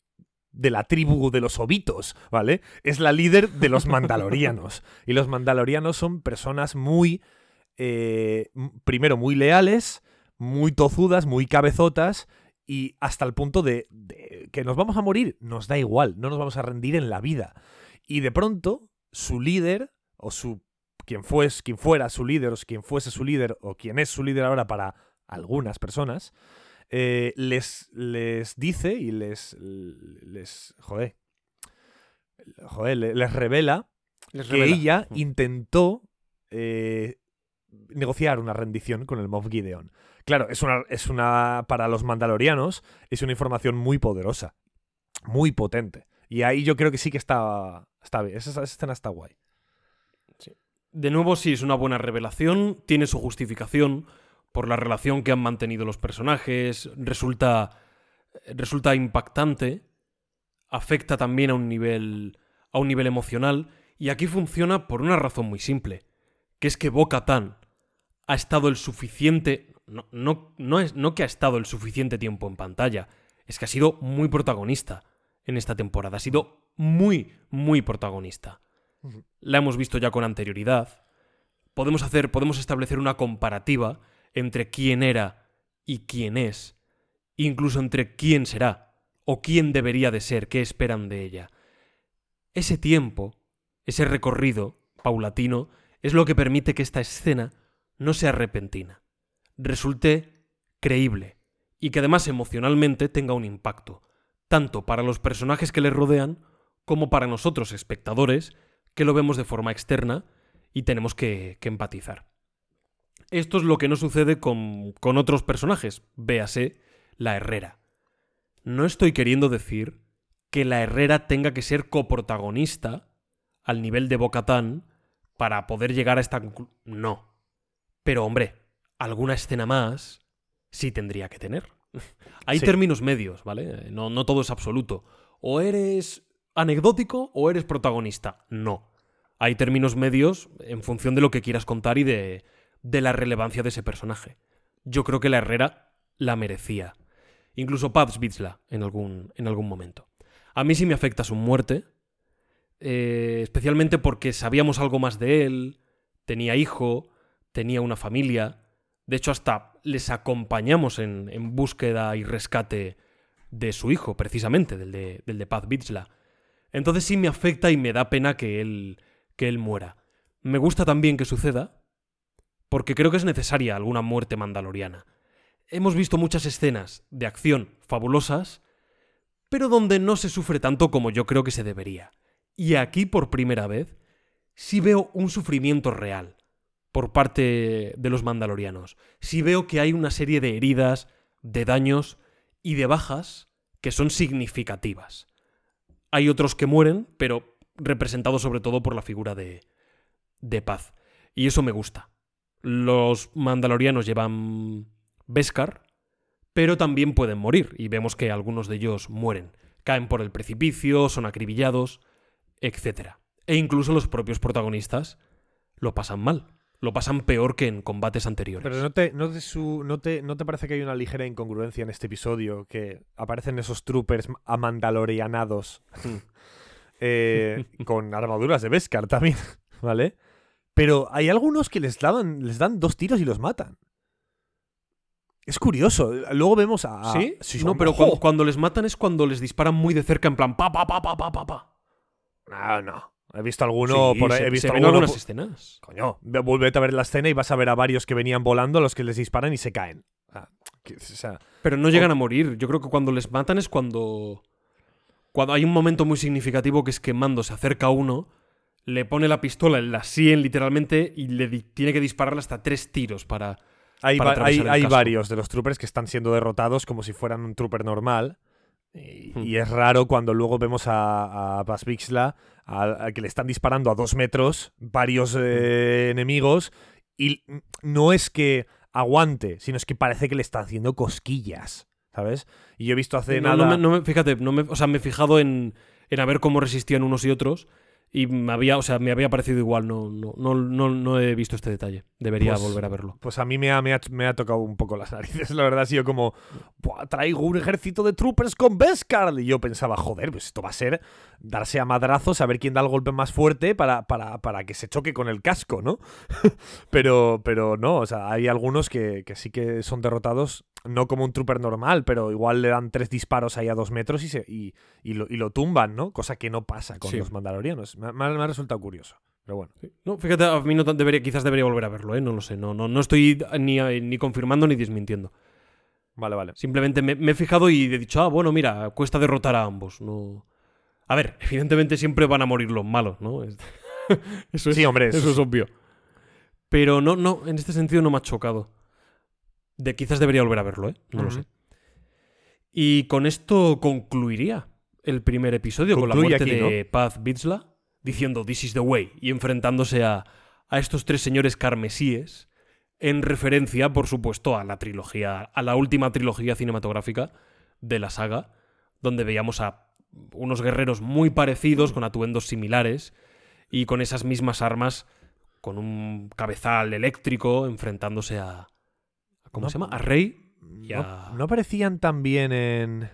de la tribu de los ovitos, ¿vale? Es la líder de los mandalorianos. (laughs) y los mandalorianos son personas muy. eh, primero, muy leales, muy tozudas, muy cabezotas. Y hasta el punto de, de que nos vamos a morir, nos da igual, no nos vamos a rendir en la vida. Y de pronto, su líder, o su quien, fues, quien fuera su líder, o quien fuese su líder, o quien es su líder ahora para algunas personas, eh, les, les dice y les, les joder, joder, le- les revela Les que revela. ella Mm. intentó eh, negociar una rendición con el Moff Gideon. Claro, es una, es una. Para los mandalorianos, es una información muy poderosa. Muy potente. Y ahí yo creo que sí que está. Está bien. Esa, escena está guay. De nuevo, sí, es una buena revelación, tiene su justificación por la relación que han mantenido los personajes, resulta, resulta impactante, afecta también a un nivel a un nivel emocional y aquí funciona por una razón muy simple, que es que Bo-Katan ha estado el suficiente no, no, no es no que ha estado el suficiente tiempo en pantalla, es que ha sido muy protagonista en esta temporada, ha sido muy muy protagonista la hemos visto ya con anterioridad. Podemos hacer, podemos establecer una comparativa entre quién era y quién es, incluso entre quién será o quién debería de ser, qué esperan de ella. Ese tiempo, ese recorrido paulatino, es lo que permite que esta escena no sea repentina, resulte creíble y que además emocionalmente tenga un impacto, tanto para los personajes que le rodean como para nosotros espectadores que lo vemos de forma externa y tenemos que, empatizar. Esto es lo que no sucede con, otros personajes, véase la Herrera. No estoy queriendo decir que la Herrera tenga que ser coprotagonista al nivel de Bocatán para poder llegar a esta conclu- No. Pero hombre, alguna escena más sí tendría que tener. (laughs) Hay Sí. términos medios, ¿vale? No, no todo es absoluto. O eres anecdótico o eres protagonista. No. Hay términos medios en función de lo que quieras contar y de, de la relevancia de ese personaje. Yo creo que la Herrera la merecía. Incluso Pabs Vizsla en algún, en algún momento. A mí sí me afecta su muerte, eh, especialmente porque sabíamos algo más de él, tenía hijo, tenía una familia, de hecho hasta les acompañamos en, en búsqueda y rescate de su hijo, precisamente, del de, del de Paz Vizsla. Entonces sí me afecta y me da pena que él, que él muera. Me gusta también que suceda, porque creo que es necesaria alguna muerte mandaloriana. Hemos visto muchas escenas de acción fabulosas, pero donde no se sufre tanto como yo creo que se debería. Y aquí, por primera vez, sí veo un sufrimiento real por parte de los mandalorianos. Sí veo que hay una serie de heridas, de daños y de bajas que son significativas. Hay otros que mueren, pero representados sobre todo por la figura de, de paz. Y eso me gusta. Los mandalorianos llevan Beskar, pero también pueden morir, y vemos que algunos de ellos mueren. Caen por el precipicio, son acribillados, etc. E incluso los propios protagonistas lo pasan mal. Lo pasan peor que en combates anteriores. Pero no te, no, te su- no te- ¿no te parece que hay una ligera incongruencia en este episodio? Que aparecen esos troopers amandalorianados (laughs) eh, con armaduras de Beskar también, (laughs) ¿vale? Pero hay algunos que les, daban, les dan dos tiros y los matan. Es curioso. Luego vemos a... ¿Sí? sí, no, pero cuando les matan es cuando les disparan muy de cerca, en plan pa pa pa pa pa pa pa. No, no. He visto alguno Sí, por ahí. se, He visto se ven alguno algunas escenas. Coño, ve- vuélvete a ver la escena y vas a ver a varios que venían volando a los que les disparan y se caen. Ah, que- o sea, Pero no llegan a morir. Yo creo que cuando les matan es cuando. Cuando hay un momento muy significativo que es que Mando se acerca a uno, le pone la pistola en la sien literalmente y le tiene que dispararle hasta tres tiros para. hay, Para va- hay, hay varios de los troopers que están siendo derrotados como si fueran un trooper normal. Y, Hmm. y es raro cuando luego vemos a, a Bas Vixla, al- al que le están disparando a dos metros varios eh, Hmm. enemigos y no es que aguante, sino es que parece que le está haciendo cosquillas, ¿sabes? Y yo he visto hace No, nada... no me- no me- fíjate, no me, o sea, me he fijado en, en a ver cómo resistían unos y otros. Y me había, o sea, me había parecido igual. No, no, no, no, no he visto este detalle. Debería Pues- volver a verlo. Pues a mí me ha, me ha- me ha tocado un poco las (laughs) narices, la verdad. Ha sido como, "Buah, traigo un ejército de troopers con Beskar. Y yo pensaba, joder, pues esto va a ser darse a madrazos, a ver quién da el golpe más fuerte para, para, para que se choque con el casco, ¿no? (laughs) pero, pero no, o sea, hay algunos que, que sí que son derrotados, no como un trooper normal, pero igual le dan tres disparos ahí a dos metros y, se, y, y lo, y lo tumban, ¿no? Cosa que no pasa con Sí. los mandalorianos. Me, me ha- resultado curioso. Pero bueno. No, fíjate, a mí no debería, quizás debería volver a verlo, ¿eh? No lo sé. No, no, no estoy ni, ni confirmando ni desmintiendo. Vale, vale. Simplemente me, me he fijado y he dicho, ah, bueno, mira, cuesta derrotar a ambos. No. A ver, evidentemente siempre van a morir los malos, ¿no? Es- (laughs) eso es, Sí, hombre, eso eso es- es obvio. Pero no, no, en este sentido no me ha chocado. De quizás debería volver a verlo, ¿eh? No lo sé. Y con esto concluiría el primer episodio con la muerte aquí, de Paz Vizsla, diciendo This is the way y enfrentándose a, a estos tres señores carmesíes, en referencia, por supuesto, a la trilogía, a la última trilogía cinematográfica de la saga, donde veíamos a unos guerreros muy parecidos, con atuendos similares y con esas mismas armas, con un cabezal eléctrico, enfrentándose a. ¿Cómo No- se llama? A Rey No, Ya. no aparecían también en.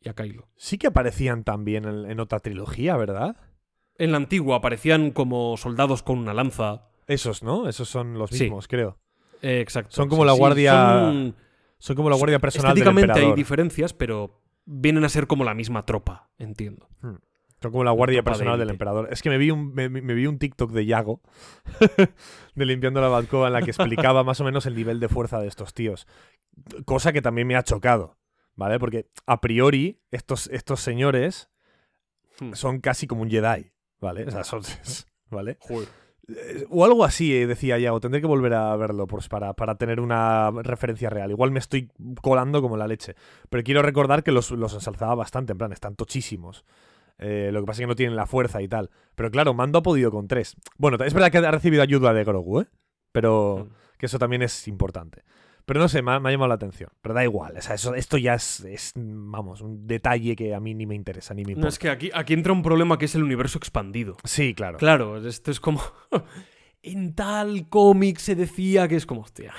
y a Kylo. Sí que aparecían también en, en otra trilogía, ¿verdad? En la antigua aparecían como soldados con una lanza. Esos, ¿no? Esos son los Sí. mismos, creo. Eh, exacto. Son como Sí, la guardia son- Son como la guardia personal del Estéticamente hay emperador. diferencias, pero vienen a ser como la misma tropa, entiendo. Son como la guardia personal del emperador. Es que me vi un, me, me vi un TikTok de Yago (laughs) de limpiando la balcón en la que explicaba más o menos el nivel de fuerza de estos tíos. Cosa que también me ha chocado, ¿vale? Porque a priori estos, estos señores Hmm. son casi como un Jedi, ¿vale? O sea, son... (laughs) ¿Vale? Eh, O algo así, eh, decía Yago. Tendré que volver a verlo pues, para, para tener una referencia real. Igual me estoy colando como la leche. Pero quiero recordar que los, los ensalzaba bastante. En plan, están tochísimos. Eh, lo que pasa es que no tienen la fuerza y tal. Pero claro, Mando ha podido con tres. Bueno, es verdad que ha recibido ayuda de Grogu, ¿eh? Pero que eso también es importante. Pero no sé, me ha, me ha llamado la atención. Pero da igual. O sea, eso, esto ya es, es, vamos, un detalle que a mí ni me interesa, ni me No, importa. es que aquí, aquí entra un problema que es el universo expandido. Sí, claro. Claro, esto es como. (laughs) en tal cómic se decía que es como, hostia.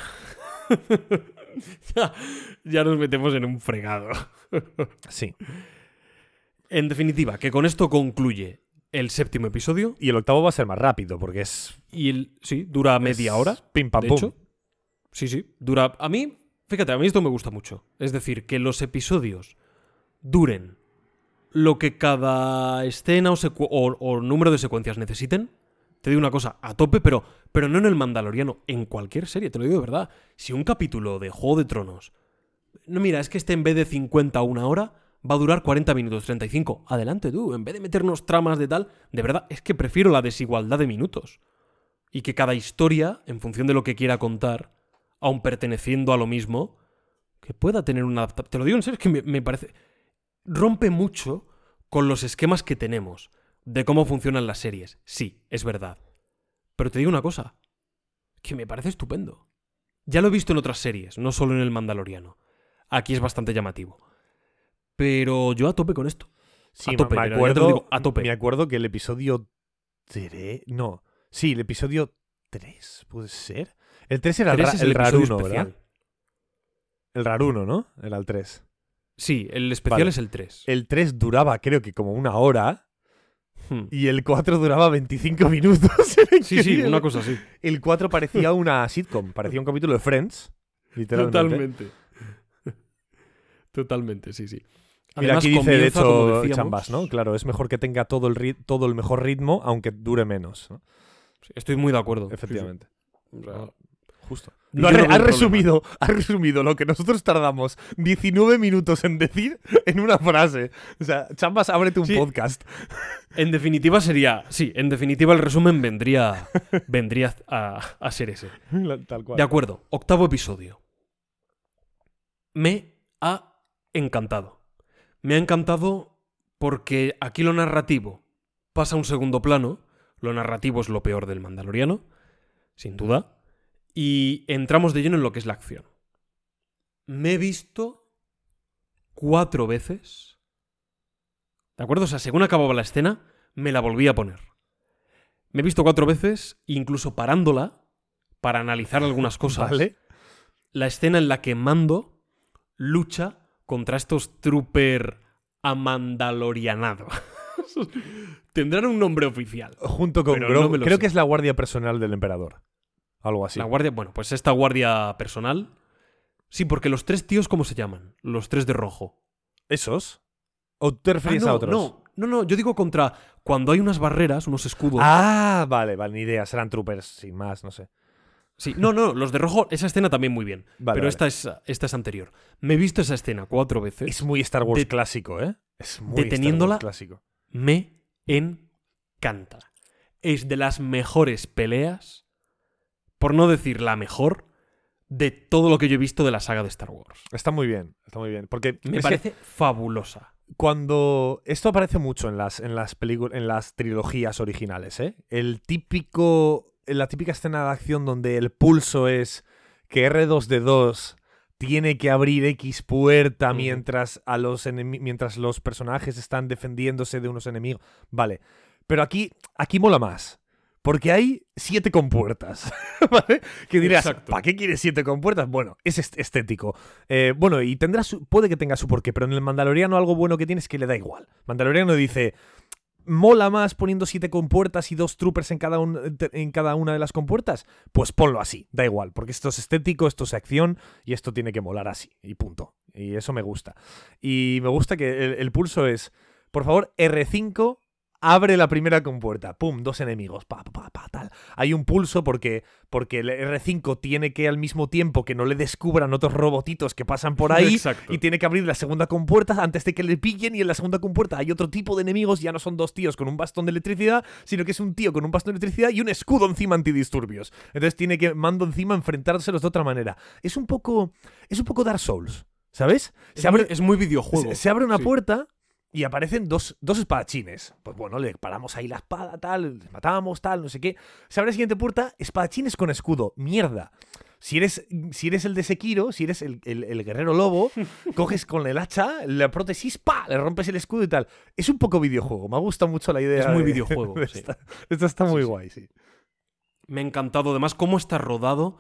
(laughs) ya, ya nos metemos en un fregado. Sí. En definitiva, que con esto concluye el séptimo episodio. Y el octavo va a ser más rápido porque es. Y el. Sí, dura media hora. Pim pam de pum. hecho. Sí, sí. Dura. A mí, fíjate, a mí esto me gusta mucho. Es decir, que los episodios duren lo que cada escena o, secu- o- o número de secuencias necesiten. Te digo una cosa, a tope, pero, pero no en el Mandaloriano, en cualquier serie, te lo digo de verdad. Si un capítulo de Juego de Tronos. No, mira, es que este en vez de 50 a una hora, va a durar 40 minutos, 35. Adelante tú, en vez de meternos tramas de tal, de verdad, es que prefiero la desigualdad de minutos. Y que cada historia, en función de lo que quiera contar, aun perteneciendo a lo mismo, que pueda tener una. Te lo digo en serio, es que me, me parece. Rompe mucho con los esquemas que tenemos de cómo funcionan las series. Sí, es verdad. Pero te digo una cosa, que me parece estupendo. Ya lo he visto en otras series, no solo en el Mandaloriano. Aquí es bastante llamativo. Pero yo a tope con esto. Sí, A tope, me acuerdo, digo, a tope. Me acuerdo que el episodio 3. No. Sí, el episodio 3, ¿puede ser? El 3 era el, Tres ra- el episodio raruno, especial. ¿verdad? El raruno, ¿no? Era el 3. Sí, el especial Vale. es el 3. El 3 duraba, creo que como una hora. Hmm. Y el 4 duraba 25 minutos. (laughs) Sí, sí, una cosa así. El 4 parecía una sitcom, parecía un capítulo de Friends. Literalmente. Totalmente. Totalmente, sí, sí. Mira, Además, aquí dice, de hecho, Chambas, ¿no? Claro, es mejor que tenga todo el, rit- todo el mejor ritmo, aunque dure menos. ¿no? Sí, Estoy muy de acuerdo. sí, sí. Efectivamente. O sea, Justo. yo Lo ha, no ha resumido, ha resumido lo que nosotros tardamos 19 minutos en decir en una frase. O sea, Chambas, ábrete un Sí. podcast. En definitiva sería. Sí, en definitiva el resumen vendría. vendría a, a ser ese. Tal cual. De acuerdo. Octavo episodio. Me ha encantado. Me ha encantado porque aquí lo narrativo pasa a un segundo plano. Lo narrativo es lo peor del Mandaloriano, sin duda. Y entramos de lleno en lo que es la acción. Me he visto cuatro veces. ¿De acuerdo? O sea, según acababa la escena, me la volví a poner. Me he visto cuatro veces, incluso parándola, para analizar algunas cosas. Vale. La escena en la que Mando lucha contra estos trooper amandalorianados. (laughs) Tendrán un nombre oficial. Junto con Grogu. no creo sé. que es la guardia personal del emperador. Algo así. La guardia, bueno, pues esta guardia personal. Sí, porque los tres tíos, ¿cómo se llaman? Los tres de rojo. ¿Esos? ¿O te Ah, referías no, a otros? no, no, no, yo digo contra cuando hay unas barreras, unos escudos. Ah, vale, vale, ni idea. Serán troopers, sin más, no sé. Sí, no, no, los de rojo, esa escena también muy bien. Vale, pero vale. Esta, es, esta es anterior. Me he visto esa escena cuatro veces. Es muy Star Wars De- clásico, ¿eh? Es muy deteniéndola- Star Wars clásico. me encanta. Es de las mejores peleas, por no decir la mejor, de todo lo que yo he visto de la saga de Star Wars. Está muy bien, está muy bien. Porque Me parece fabulosa. cuando. Esto aparece mucho en las, en las películas, en las trilogías originales, ¿eh? El típico. La típica escena de acción donde el pulso es que R2D2 tiene que abrir X puerta mientras a los mientras los personajes están defendiéndose de unos enemigos. Vale. Pero aquí, aquí mola más. Porque hay siete compuertas. (laughs) ¿Vale? Que dirás. ¿para qué quieres siete compuertas? Bueno, es est- estético. Eh, bueno, y tendrá su, puede que tenga su porqué, pero en el Mandaloriano algo bueno que tiene es que le da igual. Mandaloriano dice, mola más poniendo siete compuertas y dos troopers en cada, en cada una de las compuertas, pues ponlo así, da igual, porque esto es estético, esto es acción y esto tiene que molar así, y punto. Y eso me gusta. Y me gusta que el, el pulso es, por favor, R5, abre la primera compuerta, pum, dos enemigos, pa, pa, pa, pa, tal. Hay un pulso porque, porque el R5 tiene que al mismo tiempo que no le descubran otros robotitos que pasan por ahí, Exacto. y tiene que abrir la segunda compuerta antes de que le pillen y en la segunda compuerta hay otro tipo de enemigos, ya no son dos tíos con un bastón de electricidad, sino que es un tío con un bastón de electricidad y un escudo encima antidisturbios. Entonces tiene que mando encima enfrentárselos de otra manera. Es un poco es un poco Dark Souls, ¿sabes? Es, Se abre, muy, es muy videojuego. se, se abre una Sí. puerta y aparecen dos, dos espadachines. Pues bueno, le paramos ahí la espada, tal, les matamos, tal, no sé qué. Se abre la siguiente puerta, espadachines con escudo. Mierda. Si eres, si eres el de Sekiro, si eres el, el- el guerrero lobo, (laughs) coges con el hacha, la prótesis, ¡pa! Le rompes el escudo y tal. Es un poco videojuego. Me ha gustado mucho la idea. Es muy de- videojuego, (laughs) de sí. esta. Esto está muy Sí, guay, sí. Me ha encantado. Además, cómo está rodado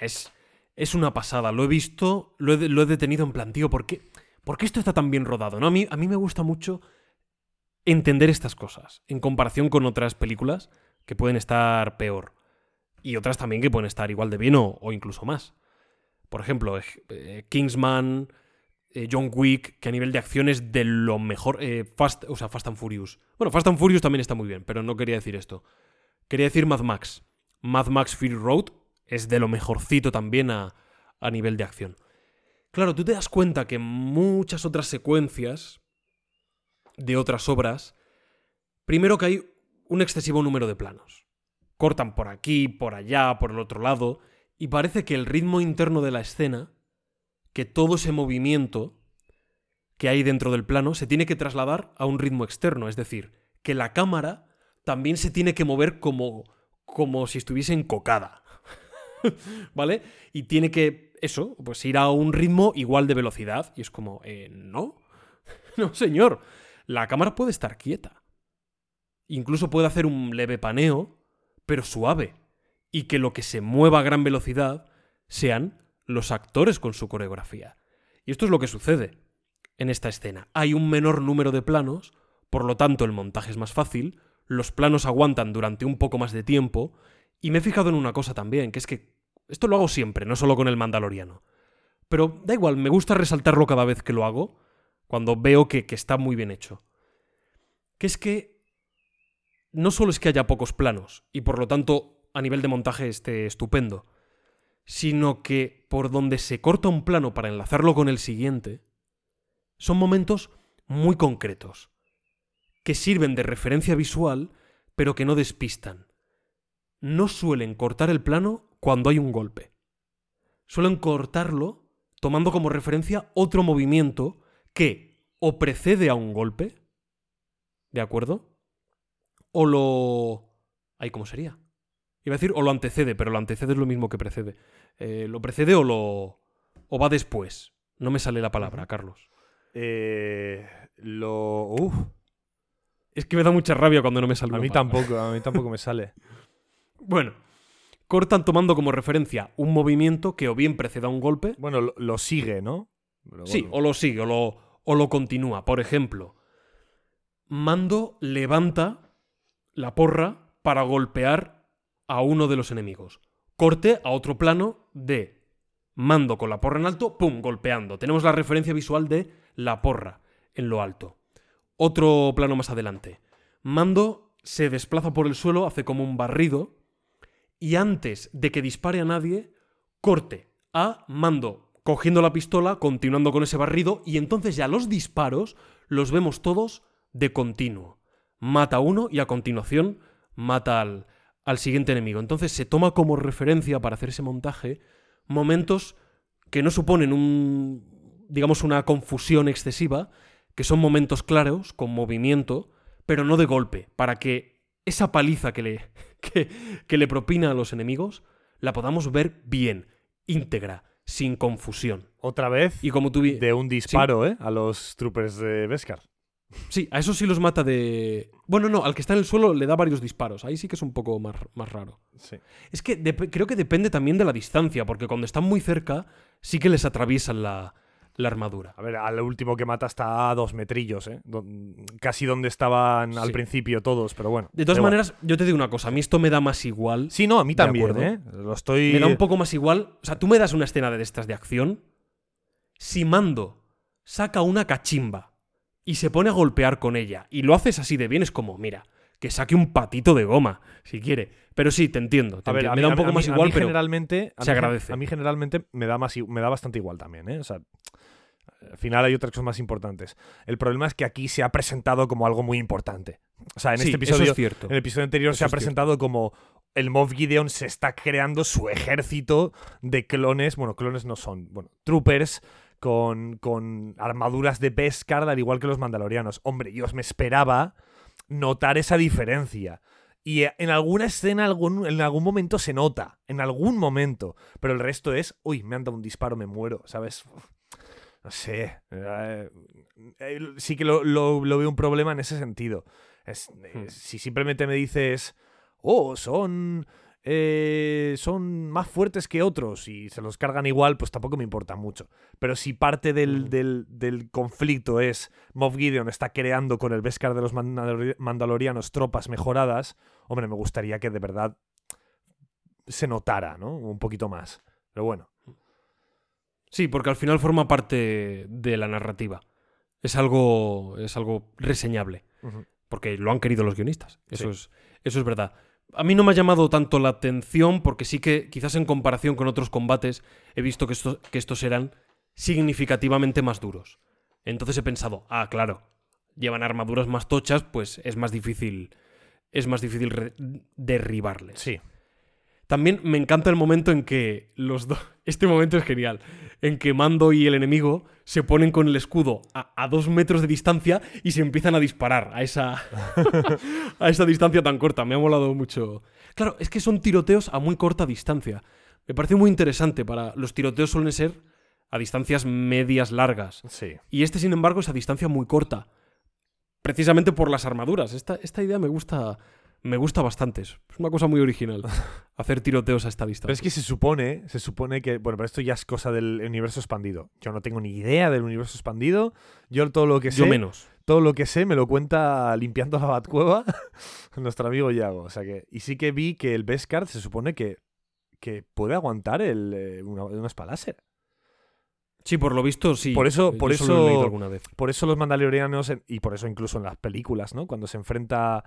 es, es una pasada. Lo he visto, lo he, lo he detenido en plan, tío, ¿por qué, por qué esto está tan bien rodado? ¿no? A, mí, me gusta mucho entender estas cosas en comparación con otras películas que pueden estar peor. Y otras también que pueden estar igual de bien o, incluso más. Por ejemplo, ej- eh, Kingsman, eh, John Wick, que a nivel de acción es de lo mejor. eh, Fast, o sea, Fast and Furious. Bueno, Fast and Furious también está muy bien, pero no quería decir esto. Quería decir Mad Max. Mad Max Fury Road es de lo mejorcito también a, a nivel de acción. Claro, tú te das cuenta que muchas otras secuencias de otras obras, primero que hay un excesivo número de planos. Cortan por aquí, por allá, por el otro lado, y parece que el ritmo interno de la escena, que todo ese movimiento que hay dentro del plano, se tiene que trasladar a un ritmo externo, es decir, que la cámara también se tiene que mover como, como si estuviese encocada. (laughs) ¿Vale? Y tiene que, eso, pues ir a un ritmo igual de velocidad. Y es como, eh, no. (laughs) no, señor. La cámara puede estar quieta. Incluso puede hacer un leve paneo, pero suave. Y que lo que se mueva a gran velocidad sean los actores con su coreografía. Y esto es lo que sucede en esta escena. Hay un menor número de planos, por lo tanto el montaje es más fácil, los planos aguantan durante un poco más de tiempo, y me he fijado en una cosa también, que es que esto lo hago siempre, no solo con el Mandaloriano. Pero da igual, me gusta resaltarlo cada vez que lo hago, cuando veo que, está muy bien hecho. Que es que no solo es que haya pocos planos, y por lo tanto a nivel de montaje esté estupendo, sino que por donde se corta un plano para enlazarlo con el siguiente, son momentos muy concretos, que sirven de referencia visual, pero que no despistan. No suelen cortar el plano cuando hay un golpe. Suelen cortarlo tomando como referencia otro movimiento que o precede a un golpe, ¿de acuerdo? O lo... ¿Ahí cómo sería? Iba a decir o lo antecede, pero lo antecede es lo mismo que precede. Eh, ¿Lo precede o lo... o va después? No me sale la palabra, Carlos. Eh, lo. Uf, Es que me da mucha rabia cuando no me sale a mí palabra. tampoco, a mí tampoco me sale. (laughs) Bueno, cortan tomando como referencia un movimiento que o bien preceda a un golpe, Bueno, lo, lo sigue, ¿no? Sí, o lo sigue, o lo, o lo continúa. Por ejemplo, Mando levanta la porra para golpear a uno de los enemigos. Corte a otro plano de Mando con la porra en alto, ¡pum! golpeando. Tenemos la referencia visual de la porra en lo alto. Otro plano más adelante. Mando se desplaza por el suelo, hace como un barrido, y antes de que dispare a nadie, corte a Mando cogiendo la pistola, continuando con ese barrido, y entonces ya los disparos los vemos todos de continuo. Mata a uno y a continuación mata al, al siguiente enemigo. Entonces se toma como referencia para hacer ese montaje momentos que no suponen un, digamos, una confusión excesiva, que son momentos claros, con movimiento, pero no de golpe, para que esa paliza que le, que, que le propina a los enemigos la podamos ver bien, íntegra, sin confusión. Otra vez Y como tú de un disparo, ¿eh? A los troopers de Beskar. Sí, a eso sí los mata de... Bueno, no, al que está en el suelo le da varios disparos. Ahí sí que es un poco más, más raro. Sí. Es que creo que depende también de la distancia, porque cuando están muy cerca sí que les atraviesan la, la armadura. A ver, al último que mata está a dos metrillos, ¿eh? Don- casi donde estaban al Sí. principio todos, pero bueno. De todas igual. maneras, yo te digo una cosa, a mí esto me da más igual. Sí, no, a mí también. ¿eh? Lo estoy. Me da un poco más igual. O sea, tú me das una escena de estas de acción. Si Mando saca una cachimba y se pone a golpear con ella y lo haces así de bien, es como, mira, que saque un patito de goma, si quiere. Pero sí, te entiendo. te A ver, entiendo. a me da un a poco mí- más a igual, mí pero. generalmente, a se agradece. A mí generalmente me da, más, me da bastante igual también, ¿eh? O sea, al final hay otras cosas más importantes. El problema es que aquí se ha presentado como algo muy importante. O sea, en Sí, este eso episodio, es cierto. en el episodio anterior Eso se ha cierto. presentado como el Moff Gideon se está creando su ejército de clones. Bueno, clones no son. Bueno, troopers con, con armaduras de Beskar, al igual que los mandalorianos. Hombre, yo me esperaba notar esa diferencia. Y en alguna escena, algún, en algún momento se nota. En algún momento. Pero el resto es, uy, me han dado un disparo, me muero, ¿sabes? No sé. eh, eh, sí que lo, lo- lo veo un problema en ese sentido. Es- eh, Hmm. Si simplemente me dices, oh, son. Eh, son más fuertes que otros y se los cargan igual, pues tampoco me importa mucho. Pero si parte del, del- del conflicto es Moff Gideon está creando con el Beskar de los Mandalori- Mandalorianos tropas mejoradas, hombre, me gustaría que de verdad se notara, ¿no? Un poquito más. Pero bueno. Sí, porque al final forma parte de la narrativa. Es algo, es algo reseñable. Porque lo han querido los guionistas. Eso, Sí. es, eso es verdad. A mí no me ha llamado tanto la atención porque sí que quizás en comparación con otros combates he visto que, esto- que estos eran significativamente más duros. Entonces he pensado, ah, claro, llevan armaduras más tochas, pues es más difícil, es más difícil derribarles. Sí. También me encanta el momento en que los dos. (laughs) Este momento es genial. En que Mando y el enemigo se ponen con el escudo a, a dos metros de distancia y se empiezan a disparar a esa. (laughs) a esa distancia tan corta. Me ha molado mucho. Claro, es que son tiroteos a muy corta distancia. Me parece muy interesante. Para. Los tiroteos suelen ser a distancias medias largas. Sí. Y este, sin embargo, es a distancia muy corta. Precisamente por las armaduras. Esta, esta idea me gusta. Me gusta bastante. Es una cosa muy original. (laughs) Hacer tiroteos a esta distancia. Pero es que se supone, se supone que, bueno, pero esto ya es cosa del universo expandido. Yo no tengo ni idea del universo expandido. Yo todo lo que sé, Yo menos. todo lo que sé me lo cuenta limpiando la Batcueva (laughs) nuestro amigo Yago. O sea que, y sí que vi que el Beskar se supone que, que puede aguantar el, eh, una, una. Sí, por lo visto, sí. Por eso- Yo por solo lo he eso- leído alguna vez. Por eso los mandalorianos, en- y por eso incluso en las películas, ¿no? Cuando se enfrenta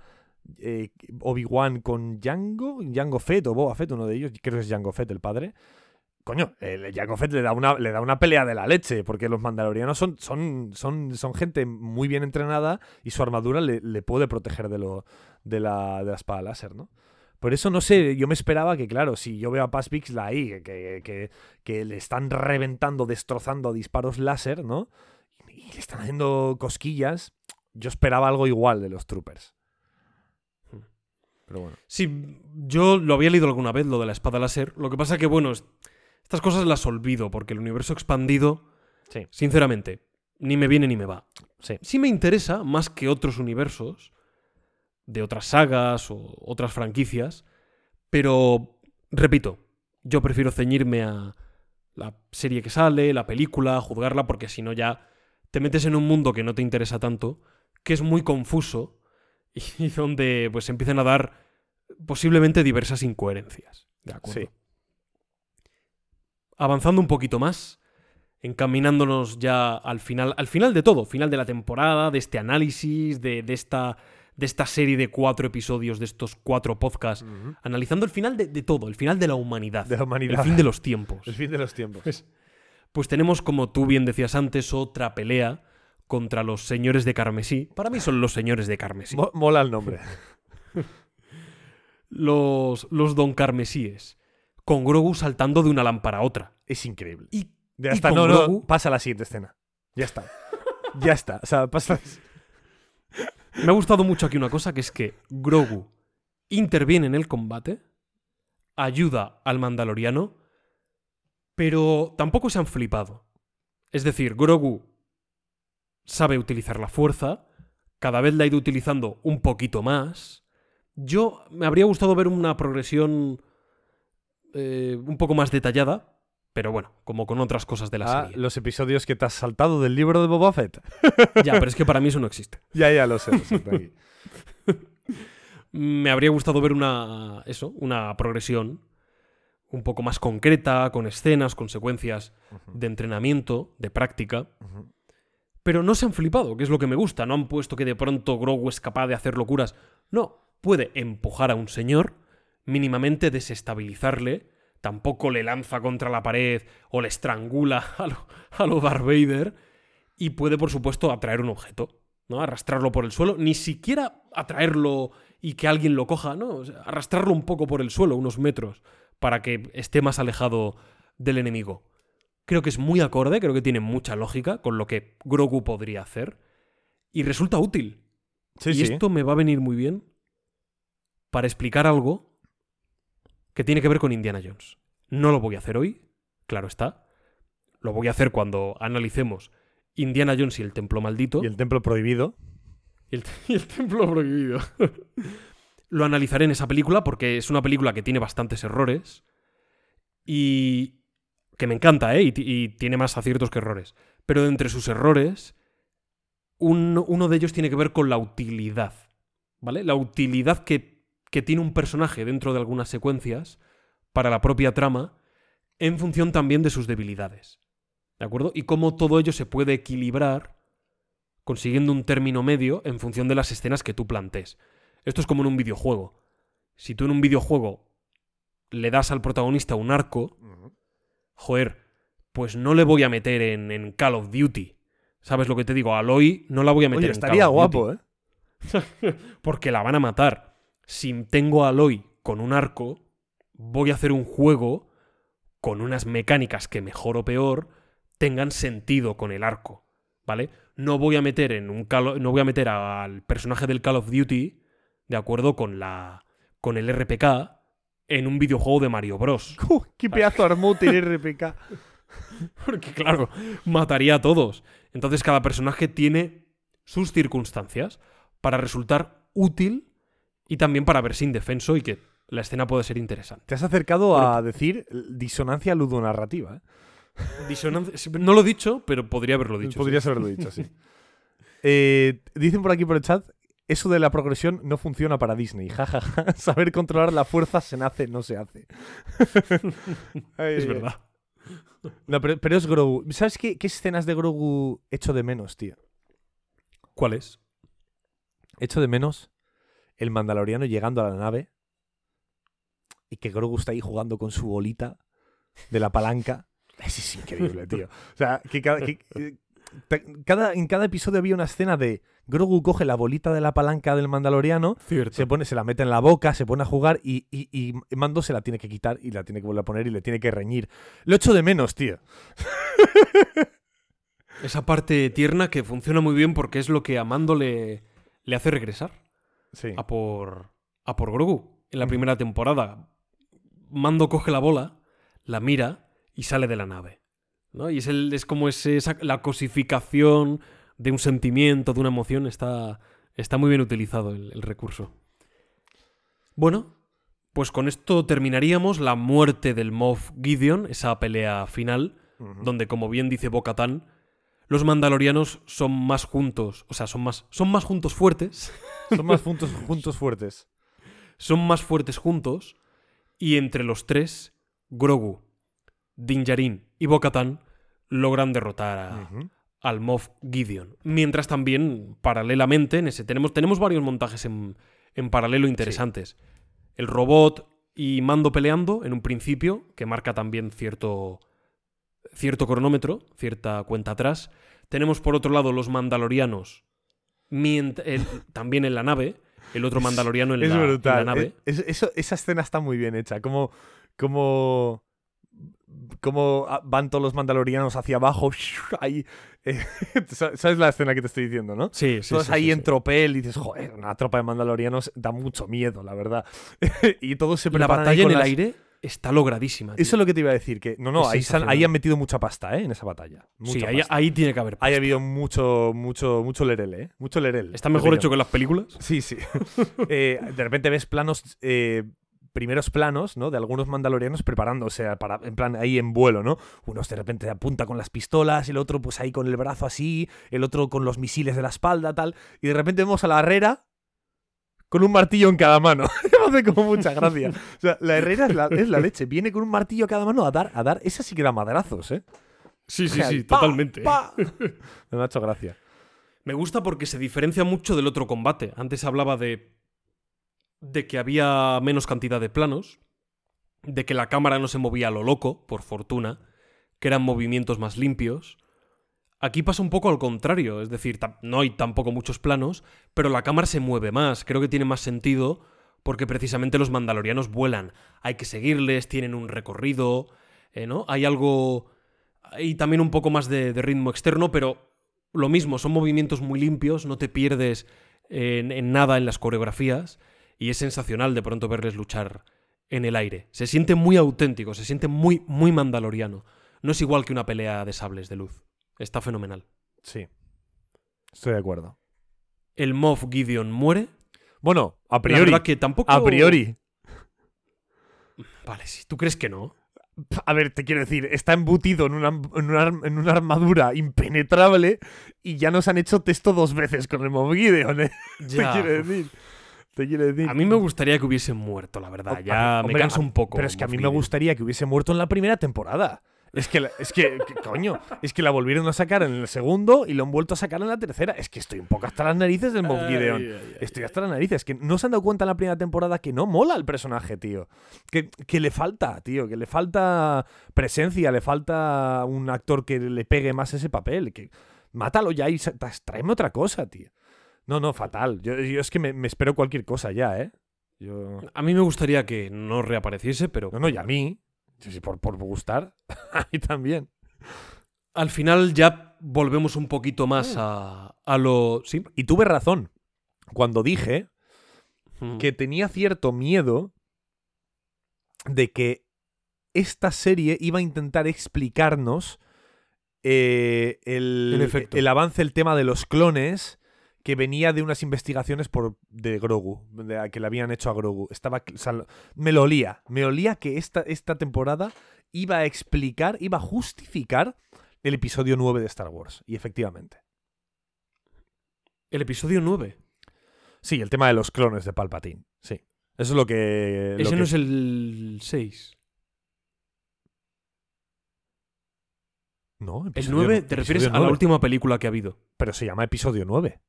eh, Obi-Wan con Jango, Jango Fett o Boba Fett, uno de ellos, creo que es Jango Fett el padre. Coño, el Jango Fett le da una, le da una pelea de la leche, porque los mandalorianos son, son, son, son gente muy bien entrenada y su armadura le, le puede proteger de, lo, de, la, de la espada láser, ¿no? Por eso no sé, yo me esperaba que, claro, si yo veo a Paz Vixla ahí, que, que, que le están reventando, destrozando a disparos láser, ¿no? Y le están haciendo cosquillas, yo esperaba algo igual de los troopers. Pero bueno. Sí, yo lo había leído alguna vez, lo de la espada láser. Lo que pasa que, bueno, es- estas cosas las olvido, porque el universo expandido, Sí. sinceramente, ni me viene ni me va. Sí. Sí me interesa más que otros universos, de otras sagas o otras franquicias, pero, repito, yo prefiero ceñirme a la serie que sale, la película, juzgarla, porque si no ya te metes en un mundo que no te interesa tanto, que es muy confuso (laughs) y donde pues se empiezan a dar posiblemente diversas incoherencias. ¿De acuerdo? Sí. Avanzando un poquito más, encaminándonos ya al final, al final de todo, final de la temporada, de este análisis, de, de esta, de esta serie de cuatro episodios, de estos cuatro podcasts, analizando el final de, de todo, el final de la humanidad, De la humanidad. el fin de los tiempos. El fin de los tiempos. (laughs) Pues tenemos, como tú bien decías antes, otra pelea contra los señores de Carmesí. Para mí son los señores de Carmesí. Mo- mola el nombre. (laughs) Los, los Don Carmesíes. Con Grogu saltando de una lámpara a otra. Es increíble. Y, Ya y está, no, no, Grogu- pasa a la siguiente escena. Ya está. ya está. O sea, pasa. (laughs) Me ha gustado mucho aquí una cosa, que es que Grogu interviene en el combate, ayuda al mandaloriano, pero tampoco se han flipado. Es decir, Grogu sabe utilizar la fuerza, cada vez la ha ido utilizando un poquito más. Yo me habría gustado ver una progresión eh, un poco más detallada, pero bueno, como con otras cosas de la Ah, serie. los episodios que te has saltado del libro de Boba Fett. (laughs) Ya, pero es que para mí eso no existe. (laughs) ya, ya lo sé. lo sé. (laughs) Me habría gustado ver una. Eso, una progresión un poco más concreta, con escenas, con secuencias de entrenamiento, de práctica. Pero no se han flipado, que es lo que me gusta. No han puesto que de pronto Grogu es capaz de hacer locuras. No, puede empujar a un señor, mínimamente desestabilizarle. Tampoco le lanza contra la pared o le estrangula (laughs) a lo, a lo. Y puede, por supuesto, atraer un objeto, ¿no? Arrastrarlo por el suelo. Ni siquiera atraerlo y que alguien lo coja, ¿no? Arrastrarlo un poco por el suelo, unos metros, para que esté más alejado del enemigo. Creo que es muy acorde, creo que tiene mucha lógica con lo que Grogu podría hacer. Y resulta útil. Sí, y sí. esto me va a venir muy bien para explicar algo que tiene que ver con Indiana Jones. No lo voy a hacer hoy, claro está. Lo voy a hacer cuando analicemos Indiana Jones y el Templo Maldito. Y el templo prohibido. Y el, (laughs) y el templo prohibido. (laughs) Lo analizaré en esa película porque es una película que tiene bastantes errores y que me encanta, ¿eh? Y, ti- y tiene más aciertos que errores. Pero entre sus errores, un- uno de ellos tiene que ver con la utilidad, ¿vale? La utilidad que, que tiene un personaje dentro de algunas secuencias para la propia trama en función también de sus debilidades. ¿De acuerdo? Y cómo todo ello se puede equilibrar consiguiendo un término medio en función de las escenas que tú plantees. Esto es como en un videojuego. Si tú en un videojuego le das al protagonista un arco, joder, pues no le voy a meter en, en Call of Duty. ¿Sabes lo que te digo? A Aloy no la voy a meter Oye, en estaría Call of guapo, Duty, ¿eh? (laughs) Porque la van a matar. Si tengo a Aloy con un arco, voy a hacer un juego con unas mecánicas que mejor o peor tengan sentido con el arco, ¿vale? No voy a meter en un Call o- no voy a meter al personaje del Call of Duty de acuerdo con la con el RPK en un videojuego de Mario Bros. (laughs) Uh, ¡Qué pedazo tiene RPK! (laughs) Porque claro, mataría a todos. Entonces cada personaje tiene sus circunstancias para resultar útil y también para verse indefenso y que la escena puede ser interesante. Te has acercado a decir disonancia ludonarrativa, ¿eh? Disonancia- No lo he dicho, pero podría haberlo dicho. Podrías sí. haberlo dicho, sí. (laughs) Eh, dicen por aquí por el chat, eso de la progresión no funciona para Disney. (laughs) Ja, ja, ja. Saber controlar la fuerza se nace, no se hace. (laughs) Ay, Es verdad. No, pero, pero es Grogu. ¿Sabes qué, qué escenas de Grogu echo de menos, tío? ¿Cuál es? Echo de menos el mandaloriano llegando a la nave y que Grogu está ahí jugando con su bolita de la palanca. Eso es increíble, tío. O sea, que cada, que- cada- en cada episodio había una escena de Grogu coge la bolita de la palanca del mandaloriano, Cierto. se pone, se la mete en la boca, se pone a jugar y, y, y Mando se la tiene que quitar y la tiene que volver a poner y le tiene que reñir. Lo echo de menos, tío. (laughs) Esa parte tierna que funciona muy bien porque es lo que a Mando le, le hace regresar Sí. a por, a por Grogu. En la primera temporada, Mando coge la bola, la mira y sale de la nave. ¿no? Y es, el, es como ese, esa- la cosificación de un sentimiento, de una emoción. Está, está muy bien utilizado el, el recurso. Bueno, pues con esto terminaríamos la muerte del Moff Gideon, esa pelea final, donde, como bien dice Bo-Katan, los mandalorianos son más juntos, o sea, son más, son más juntos fuertes, (laughs) Son más juntos, juntos fuertes. son más fuertes juntos, y entre los tres, Grogu, Din Djarin y Bo-Katan logran derrotar a. al Moff Gideon. Mientras también, paralelamente, en ese tenemos, tenemos varios montajes en, en paralelo interesantes. El robot y Mando peleando en un principio, que marca también cierto, cierto cronómetro, cierta cuenta atrás. Tenemos por otro lado los mandalorianos el- también en la nave, el otro mandaloriano en, es la, en la nave. Es- eso- esa escena está muy bien hecha. Como, como, como ah, van todos los mandalorianos hacia abajo. (laughs) Ahí, eh, (laughs) ¿Sabes la escena que te estoy diciendo, no? Sí, sí, Todos sí, ahí sí, en sí. tropel y dices, joder, una tropa de mandalorianos da mucho miedo, la verdad. (laughs) y todos se La batalla en el aire está logradísima. tío. Eso es lo que te iba a decir, que no, no, Es ahí, han, ahí sensacional. han metido mucha pasta, ¿eh? En esa batalla. sí, ahí, pasta. ahí tiene que haber. Ahí ha habido mucho, mucho, mucho lerele, ¿eh? Mucho lerel. Está mejor hecho que las películas. Sí, sí. Eh, de repente ves planos, eh, primeros planos, ¿no? De algunos mandalorianos preparándose a- para, en plan ahí en vuelo, ¿no? Unos de repente apunta con las pistolas, el otro pues ahí con el brazo así, el otro con los misiles de la espalda, tal. Y de repente vemos a la herrera con un martillo en cada mano. (laughs) Me hace como mucha gracia. O sea, la herrera es la, es la leche. Viene con un martillo a cada mano a dar, a dar. Esa sí que da madrazos, ¿eh? Sí, O sí, sea, sí, pa, totalmente. pa. (laughs) Me ha hecho gracia. Me gusta porque se diferencia mucho del otro combate. Antes hablaba de. De que había menos cantidad de planos, de que la cámara no se movía a lo loco, por fortuna, que eran movimientos más limpios. Aquí pasa un poco al contrario, es decir, no hay tampoco muchos planos, pero la cámara se mueve más. Creo que tiene más sentido porque precisamente los mandalorianos vuelan. Hay que seguirles, tienen un recorrido, eh, ¿no? Hay algo. Hay también un poco más de, ritmo externo, pero lo mismo, son movimientos muy limpios, no te pierdes en, en nada en las coreografías y es sensacional de pronto verles luchar en el aire. Se siente muy auténtico, se siente muy, muy mandaloriano. No es igual que una pelea de sables de luz. Está fenomenal. Sí. Estoy de acuerdo. El Moff Gideon muere. Bueno, a La priori. verdad que tampoco. A priori. Vale, si tú crees que no. A ver, te quiero decir, está embutido en una, en una, en una armadura impenetrable y ya nos han hecho texto dos veces con el Moff Gideon, ¿eh? (laughs) Ya. Te quiero decir. Te quiero decir. A mí me gustaría que hubiese muerto, la verdad. A- Ya me a- un poco. Pero es que a mí me gustaría que hubiese muerto en la primera temporada. Es que, la- es que, que, coño, es que la volvieron a sacar en el segundo y lo han vuelto a sacar en la tercera. Es que estoy un poco hasta las narices del Moff Gideon. Ay, ay, ay, Estoy hasta las narices. Que no se han dado cuenta en la primera temporada que no mola el personaje, tío. Que, que le falta, tío. Que le falta presencia, le falta un actor que le pegue más ese papel. Que mátalo ya y tráeme otra cosa, tío. No, no, fatal. Yo, yo es que me, me espero cualquier cosa ya, ¿eh? Yo... A mí me gustaría que no reapareciese, pero No, no, y a mí. Sí, sí, por, por gustar. (laughs) a mí también. al final ya volvemos un poquito más a, a lo... ¿Sí? Y tuve razón cuando dije Mm. que tenía cierto miedo de que esta serie iba a intentar explicarnos eh, el, efecto. el avance, el tema de los clones que venía de unas investigaciones por de Grogu, de- que le habían hecho a Grogu. Estaba, o sea, me lo olía, me olía que esta, esta temporada iba a explicar, iba a justificar el episodio 9 de Star Wars. Y efectivamente. El episodio 9. Sí, el tema de los clones de Palpatine. Sí. Eso es lo que. lo Ese que- no es el 6. No, El episodio 9 no- te refieres a la 9. última película que ha habido. Pero se llama episodio 9.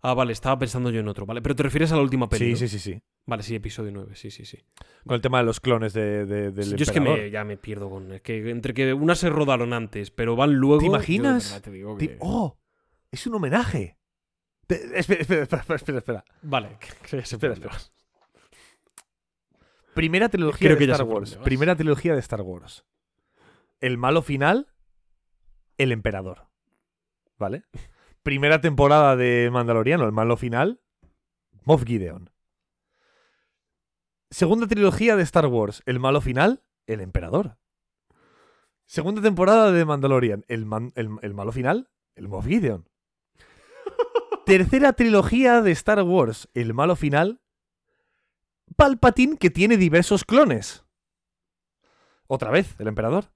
Ah, vale, estaba pensando yo en otro, ¿vale? Pero te refieres a la última Sí, película. sí, sí, sí. Vale, sí, episodio 9, sí, sí, sí. Con el tema de los clones de, de- del yo es que me, ya me pierdo con... Es que entre que unas se rodaron antes, pero van luego... ¿Te imaginas? verdad te digo Ti- que- ¡Oh! Es un homenaje. Te- espera, espera, espera, espera, espera. Vale, (laughs) Espera, vas. Primera trilogía Creo de que Star Wars. Primera trilogía de Star Wars. El malo final, el emperador. ¿Vale? Primera temporada de Mandaloriano, el malo final, Moff Gideon. Segunda trilogía de Star Wars, el malo final, el emperador. Segunda temporada de Mandalorian, el, man- el- el malo final, el Moff Gideon. (laughs) Tercera trilogía de Star Wars, el malo final, Palpatine que tiene diversos clones. Otra vez, el emperador.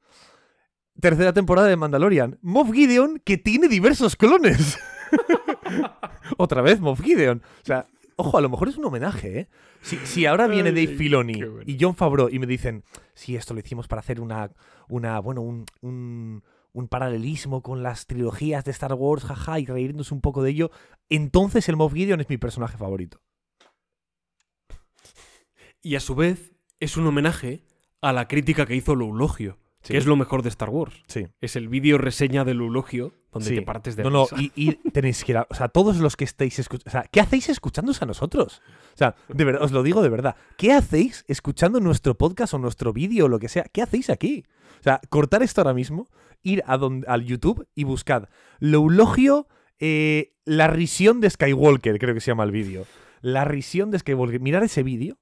Tercera temporada de Mandalorian. Moff Gideon que tiene diversos clones. (laughs) Otra vez, Moff Gideon. O sea, ojo, a lo mejor es un homenaje, ¿eh? Si, si ahora viene Ay, Dave Filoni bueno. y John Favreau y me dicen, sí, esto lo hicimos para hacer una, una bueno, un, un, un paralelismo con las trilogías de Star Wars, jaja, y reírnos un poco de ello, entonces el Moff Gideon es mi personaje favorito. Y a su vez es un homenaje a la crítica que hizo Loulogio, Sí. que es lo mejor de Star Wars. Sí. Es el vídeo reseña de Loulogio donde Sí. te partes de No, no, y, y (laughs) tenéis que ir a- O sea, todos los que estáis escuchando. O sea, ¿qué hacéis escuchándonos a nosotros? O sea, de verdad, os lo digo de verdad. ¿Qué hacéis escuchando nuestro podcast o nuestro vídeo o lo que sea? ¿Qué hacéis aquí? O sea, cortar esto ahora mismo, ir a donde, al YouTube y buscad Loulogio, eh, la risión de Skywalker, creo que se llama el vídeo. La risión de Skywalker. Mirad ese vídeo.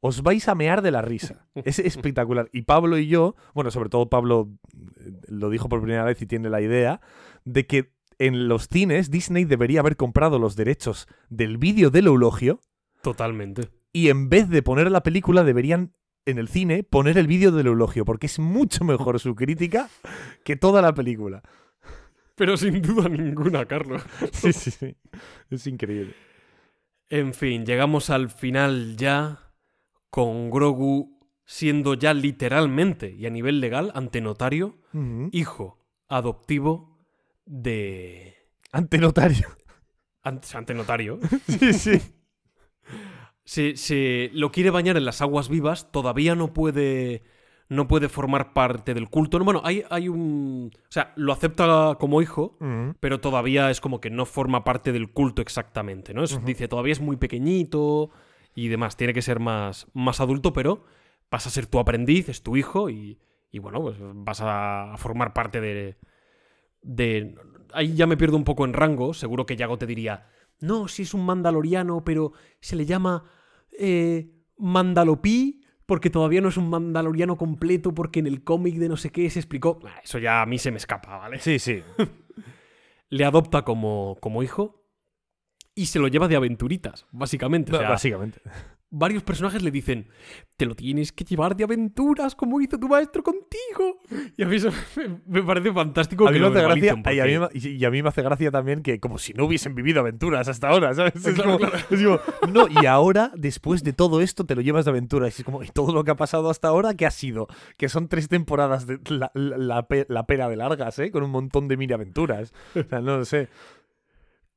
Os vais a mear de la risa. Es (laughs) espectacular. Y Pablo y yo, bueno, sobre todo Pablo eh, lo dijo por primera vez y tiene la idea, de que en los cines Disney debería haber comprado los derechos del vídeo del eulogio Totalmente. y en vez de poner la película deberían en el cine poner el vídeo del eulogio porque es mucho mejor su crítica que toda la película. Pero sin duda ninguna, Carlos. (laughs) Sí, sí, sí. Es increíble. En fin, llegamos al final ya con Grogu siendo ya literalmente y a nivel legal ante notario hijo adoptivo de Ante notario. ante, ante notario. (laughs) Sí, sí. se, se lo quiere bañar en las aguas vivas, todavía no puede no puede formar parte del culto. No, Bueno, hay, hay un o sea, lo acepta como hijo, pero todavía es como que no forma parte del culto exactamente, ¿no? Es-. Dice, todavía es muy pequeñito y demás, tiene que ser más, más adulto, pero vas a ser tu aprendiz, es tu hijo y, y bueno, pues vas a formar parte de, de... Ahí ya me pierdo un poco en rango, seguro que Yago te diría, no, si es un mandaloriano, pero se le llama eh, Mandalopí porque todavía no es un mandaloriano completo porque en el cómic de no sé qué se explicó... Ah, Eso ya a mí se me escapa, ¿vale? Sí, sí. (laughs) le adopta como, como hijo y se lo lleva de aventuritas, básicamente. O sea, básicamente. varios personajes le dicen, te lo tienes que llevar de aventuras como hizo tu maestro contigo. Y a mí eso (laughs) me, me parece fantástico. A mí que me lo hace gracia, verbalicen, y, a mí, porque- me- y a mí me hace gracia también que como si no hubiesen vivido aventuras hasta ahora, ¿sabes? Es Claro, como- claro. es como, no, y ahora, después de todo esto, te lo llevas de aventuras. Y es como, ¿y todo lo que ha pasado hasta ahora qué ha sido? Que son tres temporadas de la, la, la la pera de largas, ¿eh? Con un montón de mini aventuras. O sea, no lo sé.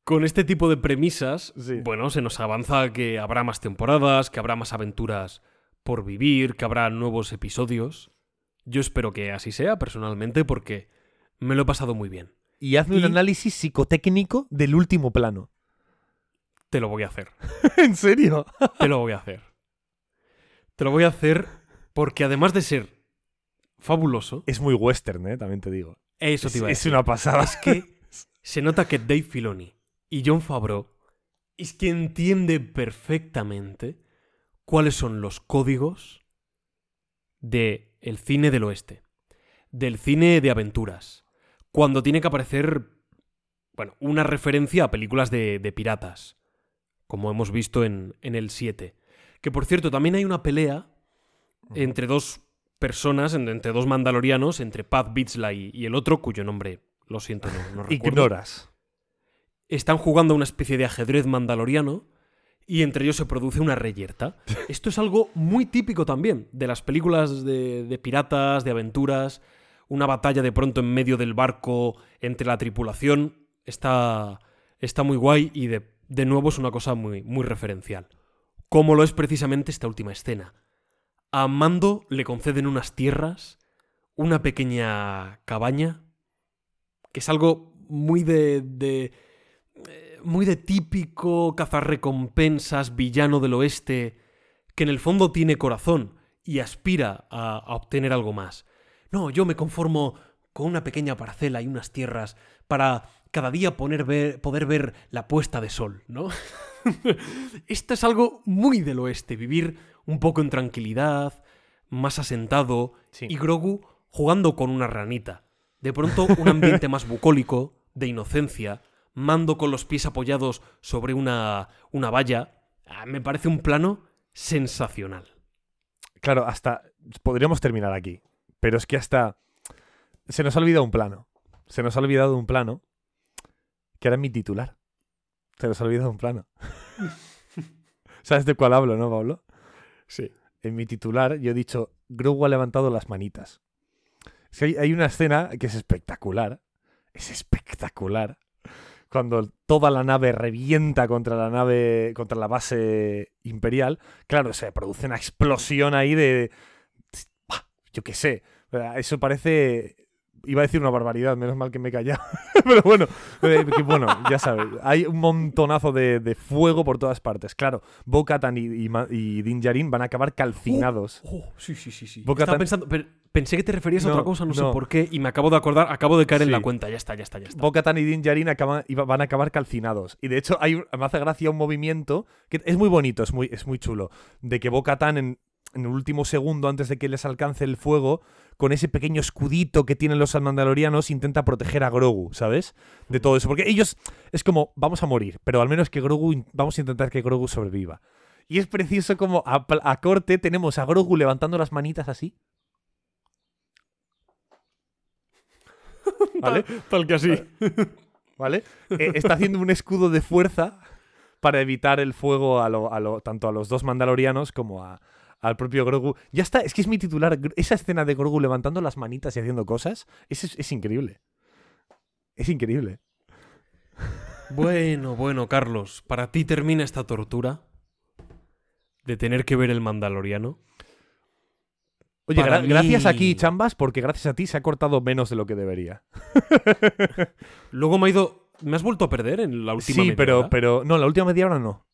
Con este tipo de premisas, Sí. bueno, se nos avanza que habrá más temporadas, que habrá más aventuras por vivir, que habrá nuevos episodios. Yo espero que así sea, personalmente, porque me lo he pasado muy bien. Y hazme un análisis psicotécnico del último plano. Te lo voy a hacer. (laughs) ¿En serio? (laughs) Te lo voy a hacer. Te lo voy a hacer porque además de ser fabuloso, Es muy western, ¿eh? También te digo. eso Es, te iba a es decir. una pasada. Es que (laughs) se nota que Dave Filoni y John Favreau es que entiende perfectamente cuáles son los códigos de el cine del oeste, del cine de aventuras, cuando tiene que aparecer, bueno, una referencia a películas de, de piratas, como hemos visto en, en el 7. Que por cierto, también hay una pelea entre dos personas, en- entre dos mandalorianos, entre Pat Beasley y el otro, cuyo nombre, lo siento, no, no (laughs) recuerdo. Ignoras. Están jugando a una especie de ajedrez mandaloriano y entre ellos se produce una reyerta. (laughs) Esto es algo muy típico también de las películas de, de piratas, de aventuras. Una batalla de pronto en medio del barco entre la tripulación. Está, está muy guay y de, de nuevo es una cosa muy, muy referencial. Como lo es precisamente esta última escena. A Mando le conceden unas tierras, una pequeña cabaña, que es algo muy de, de muy de típico cazarrecompensas villano del oeste, que en el fondo tiene corazón y aspira a, a obtener algo más. No, yo me conformo con una pequeña parcela y unas tierras para cada día poner ver- poder ver la puesta de sol, ¿no? (laughs) Esto es algo muy del oeste, vivir un poco en tranquilidad, más asentado, Sí. y Grogu jugando con una ranita. De pronto un ambiente más bucólico, de inocencia, mando con los pies apoyados sobre una, una valla. Ah, me parece un plano sensacional. Claro, hasta. Podríamos terminar aquí. Pero es que hasta. Se nos ha olvidado un plano. Se nos ha olvidado un plano. Que era mi titular. Se nos ha olvidado un plano. (laughs) ¿Sabes de cuál hablo, no, Pablo? Sí. En mi titular yo he dicho. Grogu ha levantado las manitas. Es que hay, hay una escena que es espectacular. Es espectacular. Cuando toda la nave revienta contra la nave. contra la base imperial. Claro, se produce una explosión ahí de. Yo qué sé. Eso parece. Iba a decir una barbaridad, menos mal que me he callado. (laughs) Pero bueno, eh, que bueno, ya sabes. Hay un montonazo de, de fuego por todas partes. Claro, Bo-Katan y, y, y Din Djarin van a acabar calcinados. Oh, sí, sí, sí, sí. Estaba pensando, pero pensé que te referías a otra cosa, no, sé por qué, y me acabo de acordar, acabo de caer en la cuenta. Ya está, ya está, ya está. Bo-Katan y Din Djarin acaban- iba- van a acabar calcinados. Y de hecho, hay me hace gracia un movimiento que es muy bonito, es muy, es muy chulo. De que Bo-Katan en, en el último segundo, antes de que les alcance el fuego, con ese pequeño escudito que tienen los mandalorianos, intenta proteger a Grogu, ¿sabes? De todo eso. Porque ellos es como, vamos a morir, pero al menos que Grogu, vamos a intentar que Grogu sobreviva. Y es precioso como a corte tenemos a Grogu levantando las manitas así. ¿Vale? Tal que así. ¿vale? Eh, está haciendo un escudo de fuerza para evitar el fuego a lo- a lo- tanto a los dos mandalorianos como a- al propio Grogu. Ya está, es que es mi titular. Esa escena de Grogu levantando las manitas y haciendo cosas, es, es, es increíble. Es increíble. Bueno, bueno, Carlos, para ti termina esta tortura de tener que ver el Mandaloriano. Oye, gracias mí- aquí, Chambas, porque gracias a ti se ha cortado menos de lo que debería. (laughs) Luego me ha ido. ¿Me has vuelto a perder en la última Sí, media pero, hora? pero. No, la última media hora no.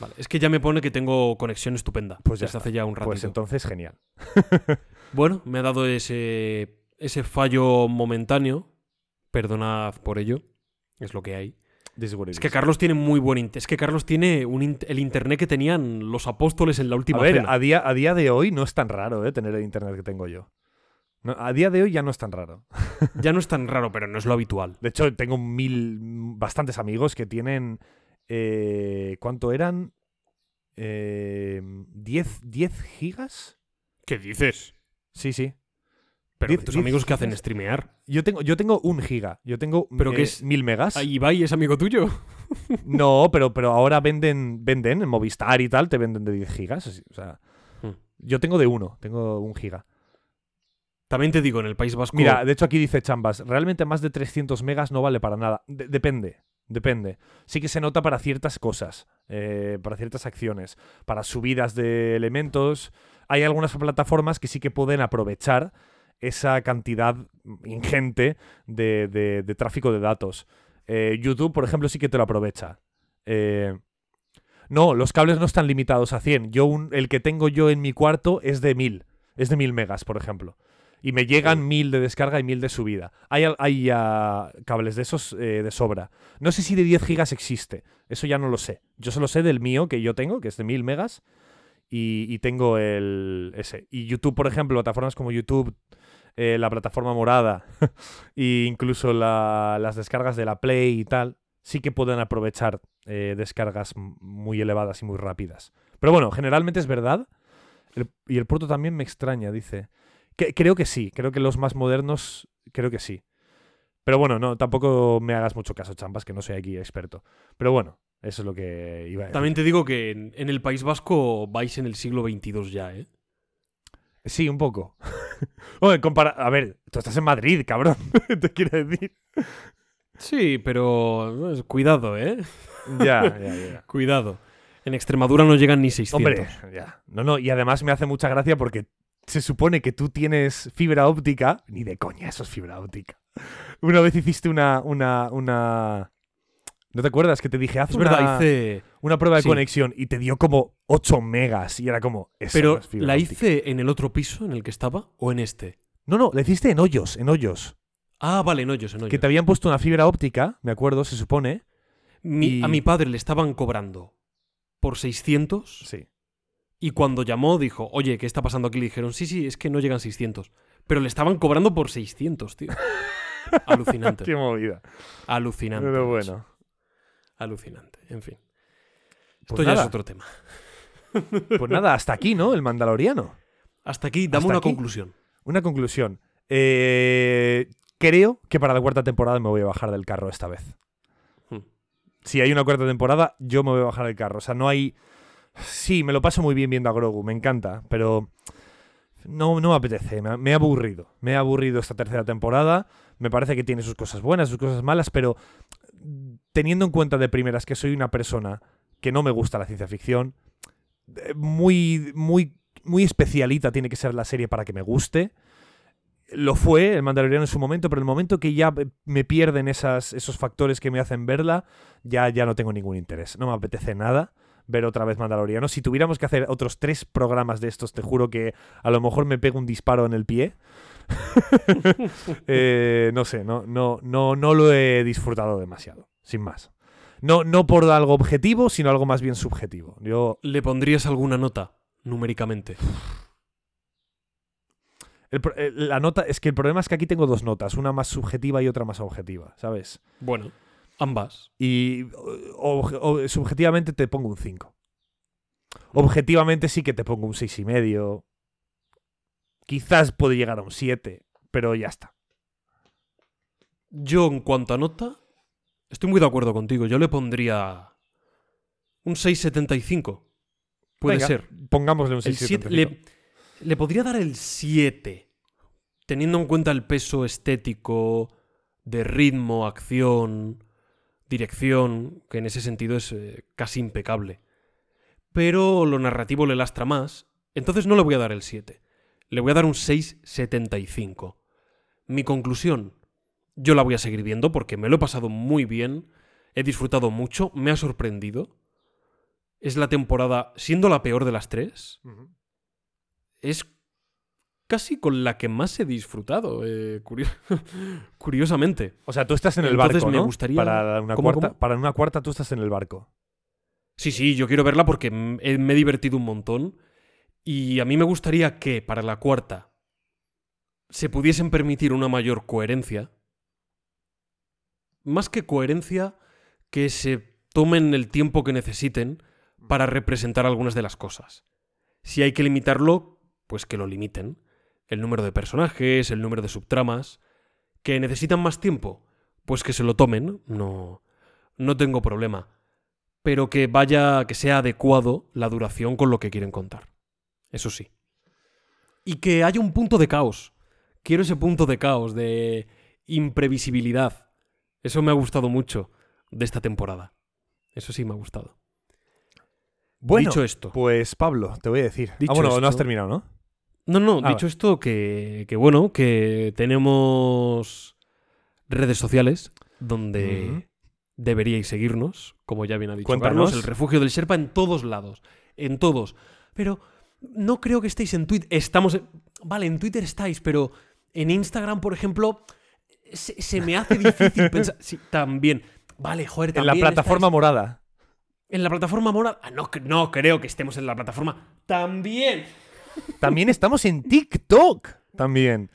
Vale, es que ya me pone que tengo conexión estupenda. Pues ya desde está. hace ya un ratito. Pues entonces, genial. (laughs) Bueno, me ha dado ese, ese fallo momentáneo. Perdonad por ello. Es lo que hay. Es que. Carlos tiene muy buen. Es que Carlos tiene un el internet que tenían los apóstoles en la A última ver, cena. a día, a día de hoy no es tan raro ¿eh? tener el internet que tengo yo. No, a día de hoy ya no es tan raro. (laughs) Ya no es tan raro, pero no es lo habitual. De hecho, tengo mil, bastantes amigos que tienen. eh, ¿Cuánto eran? eh, 10, 10 gigas. ¿Qué dices? Sí, sí. Pero Diez- tus diez amigos que hacen streamear. Yo tengo, yo tengo un giga. Yo tengo ¿Pero eh, es? mil megas. ¿Ahí Ibai es amigo tuyo? (laughs) No, pero, pero ahora venden, venden en Movistar y tal, te venden de 10 gigas. así, O sea, Hmm. yo tengo de uno, tengo un giga. También te digo, en el País Vasco. Mira, de hecho aquí dice Chambas, realmente más de 300 megas no vale para nada. De- depende, depende. Sí que se nota para ciertas cosas, eh, para ciertas acciones, para subidas de elementos. Hay algunas plataformas que sí que pueden aprovechar esa cantidad ingente de, de- de tráfico de datos. Eh, YouTube, por ejemplo, sí que te lo aprovecha. Eh, no, los cables no están limitados a 100. Yo un- el que tengo yo en mi cuarto es de 1000. Es de 1000 megas, por ejemplo. Y me llegan 1000 de descarga y 1000 de subida. Hay, hay ah, cables de esos eh, de sobra. No sé si de 10 gigas existe. Eso ya no lo sé. Yo solo sé del mío que yo tengo, que es de 1000 megas. Y, y tengo el ese. Y YouTube, por ejemplo, plataformas como YouTube, eh, la plataforma morada, (laughs) e incluso la- las descargas de la Play y tal, sí que pueden aprovechar eh, descargas muy elevadas y muy rápidas. Pero bueno, generalmente es verdad. El- y el puerto también me extraña, dice. Que- creo que sí, creo que los más modernos, creo que sí. Pero bueno, no, tampoco me hagas mucho caso, champas, que no soy aquí experto. Pero bueno, eso es lo que iba a decir. También te digo que en, en el País Vasco vais en el siglo XXII ya, ¿eh? Sí, un poco. (laughs) Oye, compara- A ver, tú estás en Madrid, cabrón. (laughs) Te quiero decir. Sí, pero eh, cuidado, ¿eh? Ya, ya, (laughs) ya. Cuidado. En Extremadura no llegan ni 600. Hombre, ya. No, no, y además me hace mucha gracia porque se supone que tú tienes fibra óptica. Ni de coña, eso es fibra óptica. Una vez hiciste una. una, una... ¿No te acuerdas que te dije, haz Es una, verdad, hice... una prueba de sí. conexión y te dio como 8 megas y era como. Eso Pero no es fibra ¿la óptica". hice en el otro piso en el que estaba o en este? No, no, la hiciste en hoyos, en hoyos. Ah, vale, en hoyos, en hoyos. Que te habían puesto una fibra óptica, me acuerdo, se supone. Mi- y- A mi padre le estaban cobrando por 600 Sí. y cuando llamó dijo, oye, ¿qué está pasando aquí? Le dijeron, sí, sí, es que no llegan 600. Pero le estaban cobrando por 600, tío. (laughs) Alucinante. Qué movida. Alucinante. Pero bueno. Alucinante. En fin. Esto Pues ya nada. es otro tema. (laughs) Pues nada, hasta aquí, ¿no? El Mandaloriano. Hasta aquí, dame Hasta una aquí. conclusión. Una conclusión. Eh, creo que para la cuarta temporada me voy a bajar del carro esta vez. Hmm. Si hay una cuarta temporada, yo me voy a bajar del carro. O sea, no hay. Sí, me lo paso muy bien viendo a Grogu, me encanta, pero no, no me apetece, me me ha aburrido. Me ha aburrido esta tercera temporada. Me parece que tiene sus cosas buenas, sus cosas malas, pero teniendo en cuenta de primeras que soy una persona que no me gusta la ciencia ficción, eh, muy, muy, muy especialita tiene que ser la serie para que me guste. Lo fue el Mandaloriano en su momento, pero el momento que ya me pierden esas, esos factores que me hacen verla, ya, ya no tengo ningún interés. No me apetece nada ver otra vez Mandaloriano. Si tuviéramos que hacer otros tres programas de estos, te juro que a lo mejor me pego un disparo en el pie. (laughs) Eh, no sé, no, no, no, no lo he disfrutado demasiado, sin más. No, no por algo objetivo, sino algo más bien subjetivo. Yo, ¿Le pondrías alguna nota numéricamente? el el- la nota, es que el problema es que aquí tengo dos notas, una más subjetiva y otra más objetiva, ¿sabes? Bueno, ambas. Y o- o- subjetivamente te pongo un 5. Objetivamente sí que te pongo un seis y medio. Quizás puede llegar a un 7, pero ya está. Yo, en cuanto a nota, estoy muy de acuerdo contigo. Yo le pondría un 6,75. Puede Venga, ser. Pongámosle un El 6 siete- le, le podría dar el 7, teniendo en cuenta el peso estético de ritmo, acción, dirección, que en ese sentido es eh, casi impecable. Pero lo narrativo le lastra más, entonces no le voy a dar el 7. Le voy a dar un 6,75. Mi conclusión, yo la voy a seguir viendo porque me lo he pasado muy bien, he disfrutado mucho, me ha sorprendido. Es la temporada, siendo la peor de las tres, es casi con la que más he disfrutado, eh, curio- (laughs) curiosamente. O sea, tú estás en el Entonces barco, me ¿no? gustaría- Para una, ¿Cómo, cuarta, cómo? para una cuarta tú estás en el barco. Sí, sí, yo quiero verla porque he- me he divertido un montón y a mí me gustaría que para la cuarta se pudiesen permitir una mayor coherencia. Más que coherencia, que se tomen el tiempo que necesiten para representar algunas de las cosas. Si hay que limitarlo, pues que lo limiten. El número de personajes, el número de subtramas. ¿Que necesitan más tiempo? Pues que se lo tomen, no, no tengo problema. Pero que vaya, que sea adecuado la duración con lo que quieren contar. Eso sí. Y que haya un punto de caos. Quiero ese punto de caos, de imprevisibilidad. Eso me ha gustado mucho de esta temporada. Eso sí me ha gustado. Bueno, Dicho esto. pues Pablo, te voy a decir. Dicho ah, bueno, no esto- has terminado, ¿no? No, no, Ah, dicho esto, que, que bueno, que tenemos redes sociales donde deberíais seguirnos, como ya bien ha dicho Cuéntanos. Carlos, el refugio del Sherpa en todos lados, en todos. Pero no creo que estéis en Twitter. Estamos, en- vale, en Twitter estáis, pero en Instagram, por ejemplo, se, se me hace (laughs) difícil pensar. Sí, también. Vale, joder, En la también plataforma estáis- morada. En la plataforma morada. Ah, no, no creo que estemos en la plataforma. También. También estamos en TikTok. También.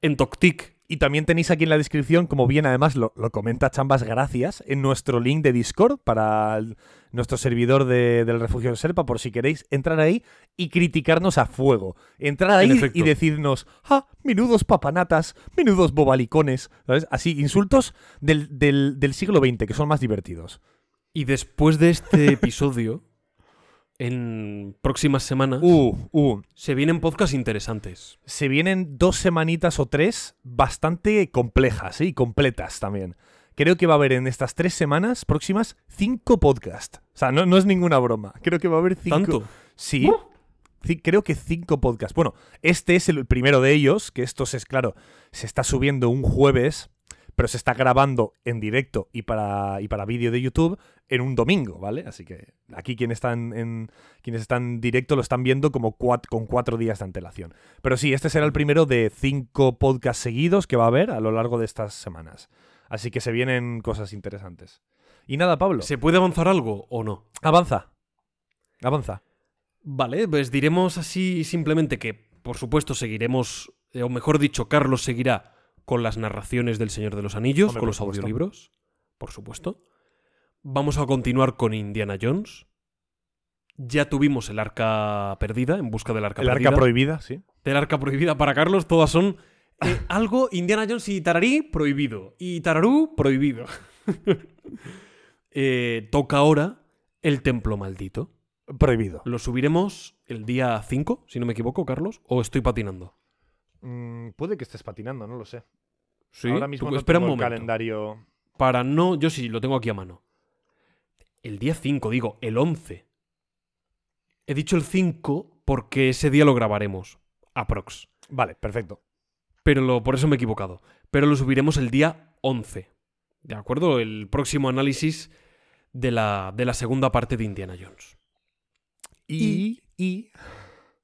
En Toctic. Y también tenéis aquí en la descripción, como bien además lo, lo comenta Chambas Gracias, en nuestro link de Discord para el- nuestro servidor de- del refugio del Serpa, por si queréis entrar ahí y criticarnos a fuego. Entrar ahí En y decirnos, ah, menudos papanatas, menudos bobalicones, ¿sabes? Así, insultos del, del- del siglo XX, que son más divertidos. Y después de este (laughs) episodio, en próximas semanas, Uh, uh, se vienen podcasts interesantes. se vienen dos semanitas o tres bastante complejas ¿eh? y completas también. Creo que va a haber en estas tres semanas próximas cinco podcasts. O sea, no, no es ninguna broma. Creo que va a haber cinco. ¿Tanto? Sí. Creo que cinco podcasts. Bueno, este es el primero de ellos, que esto es claro, se está subiendo un jueves, pero se está grabando en directo y para, y para vídeo de YouTube en un domingo, ¿vale? Así que aquí quienes están en, quienes están directo lo están viendo como con cuatro días de antelación. Pero sí, este será el primero de cinco podcasts seguidos que va a haber a lo largo de estas semanas. Así que se vienen cosas interesantes. Y nada, Pablo, ¿Se puede avanzar algo o no? avanza. Avanza. Vale, pues diremos así simplemente que, por supuesto, seguiremos, eh, o mejor dicho, Carlos seguirá con las narraciones del Señor de los Anillos, Hombre, con los supuesto. audiolibros, por supuesto. Vamos a continuar con Indiana Jones. Ya tuvimos el arca perdida, en busca del arca El perdida. arca prohibida, sí. del arca prohibida para Carlos, todas son eh, (laughs) algo Indiana Jones y Tararí prohibido. Y Tararú prohibido. (laughs) Eh, toca ahora el templo maldito. Prohibido. Lo subiremos el día 5, si no me equivoco, Carlos, o estoy patinando. Mm, puede que estés patinando, no lo sé. Sí, Ahora mismo no espera tengo un el momento. calendario. Para no, yo sí lo tengo aquí a mano. El día 5, digo, el 11. He dicho el 5 porque ese día lo grabaremos. Aprox. Vale, perfecto. Pero lo, por eso me he equivocado. Pero lo subiremos el día 11. ¿De acuerdo? El próximo análisis de la, de la segunda parte de Indiana Jones. Y, y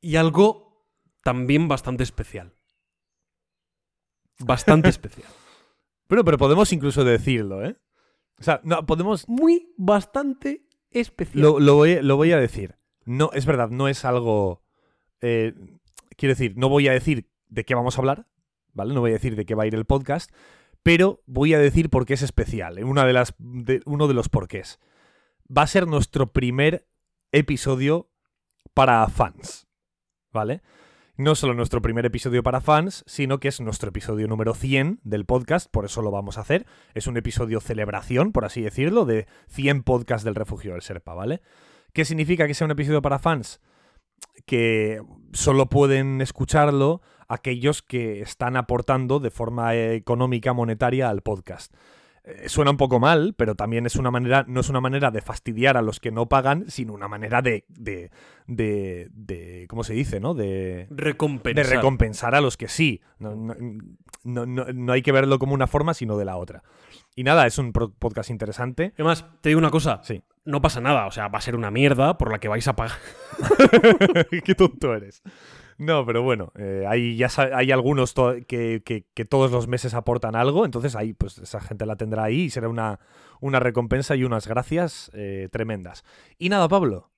Y algo también bastante especial. Bastante (laughs) especial. Bueno, pero podemos incluso decirlo, ¿eh? O sea, no, podemos. Muy, bastante especial. Lo, lo voy, lo voy a decir. No, es verdad, no es algo. eh, quiero decir, no voy a decir de qué vamos a hablar, ¿vale? No voy a decir de qué va a ir el podcast, pero voy a decir por qué es especial. ¿eh? Una de las, de- uno de los porqués. Va a ser nuestro primer episodio para fans, ¿vale? No solo nuestro primer episodio para fans, sino que es nuestro episodio número 100 del podcast, por eso lo vamos a hacer. Es un episodio celebración, por así decirlo, de 100 podcasts del refugio del Serpa, ¿vale? ¿Qué significa que sea un episodio para fans? Que solo pueden escucharlo aquellos que están aportando de forma económica, monetaria al podcast. Eh, Suena un poco mal, pero también es una manera, no es una manera de fastidiar a los que no pagan, sino una manera de, de, de, de- ¿cómo se dice, no? De, Recompensar. de recompensar a los que sí. No, no- no- no- hay que verlo como una forma, sino de la otra. Y nada, es un podcast interesante. Además, te digo una cosa. Sí. No pasa nada. O sea, va a ser una mierda por la que vais a pagar. (laughs) Qué tonto eres. No, pero bueno, eh, hay, ya hay algunos to- que, que- que todos los meses aportan algo, entonces ahí, pues esa gente la tendrá ahí y será una, una recompensa y unas gracias eh, tremendas. Y nada, Pablo,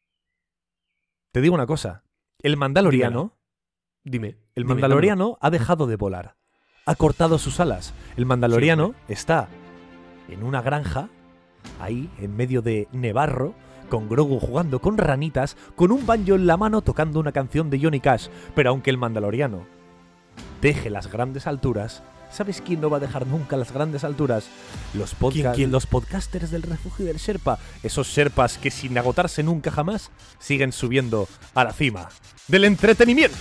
te digo una cosa. El Mandaloriano, Dime. el dime, Mandaloriano ha dejado de volar. Ha cortado sus alas. El Mandaloriano está en una granja, ahí, en medio de Nevarro, con Grogu jugando con ranitas, con un banjo en la mano tocando una canción de Johnny Cash. Pero aunque el mandaloriano deje las grandes alturas, ¿sabes quién no va a dejar nunca las grandes alturas? Los, podca- quién? los podcasters del refugio del Sherpa. Esos Sherpas que sin agotarse nunca jamás siguen subiendo a la cima del entretenimiento.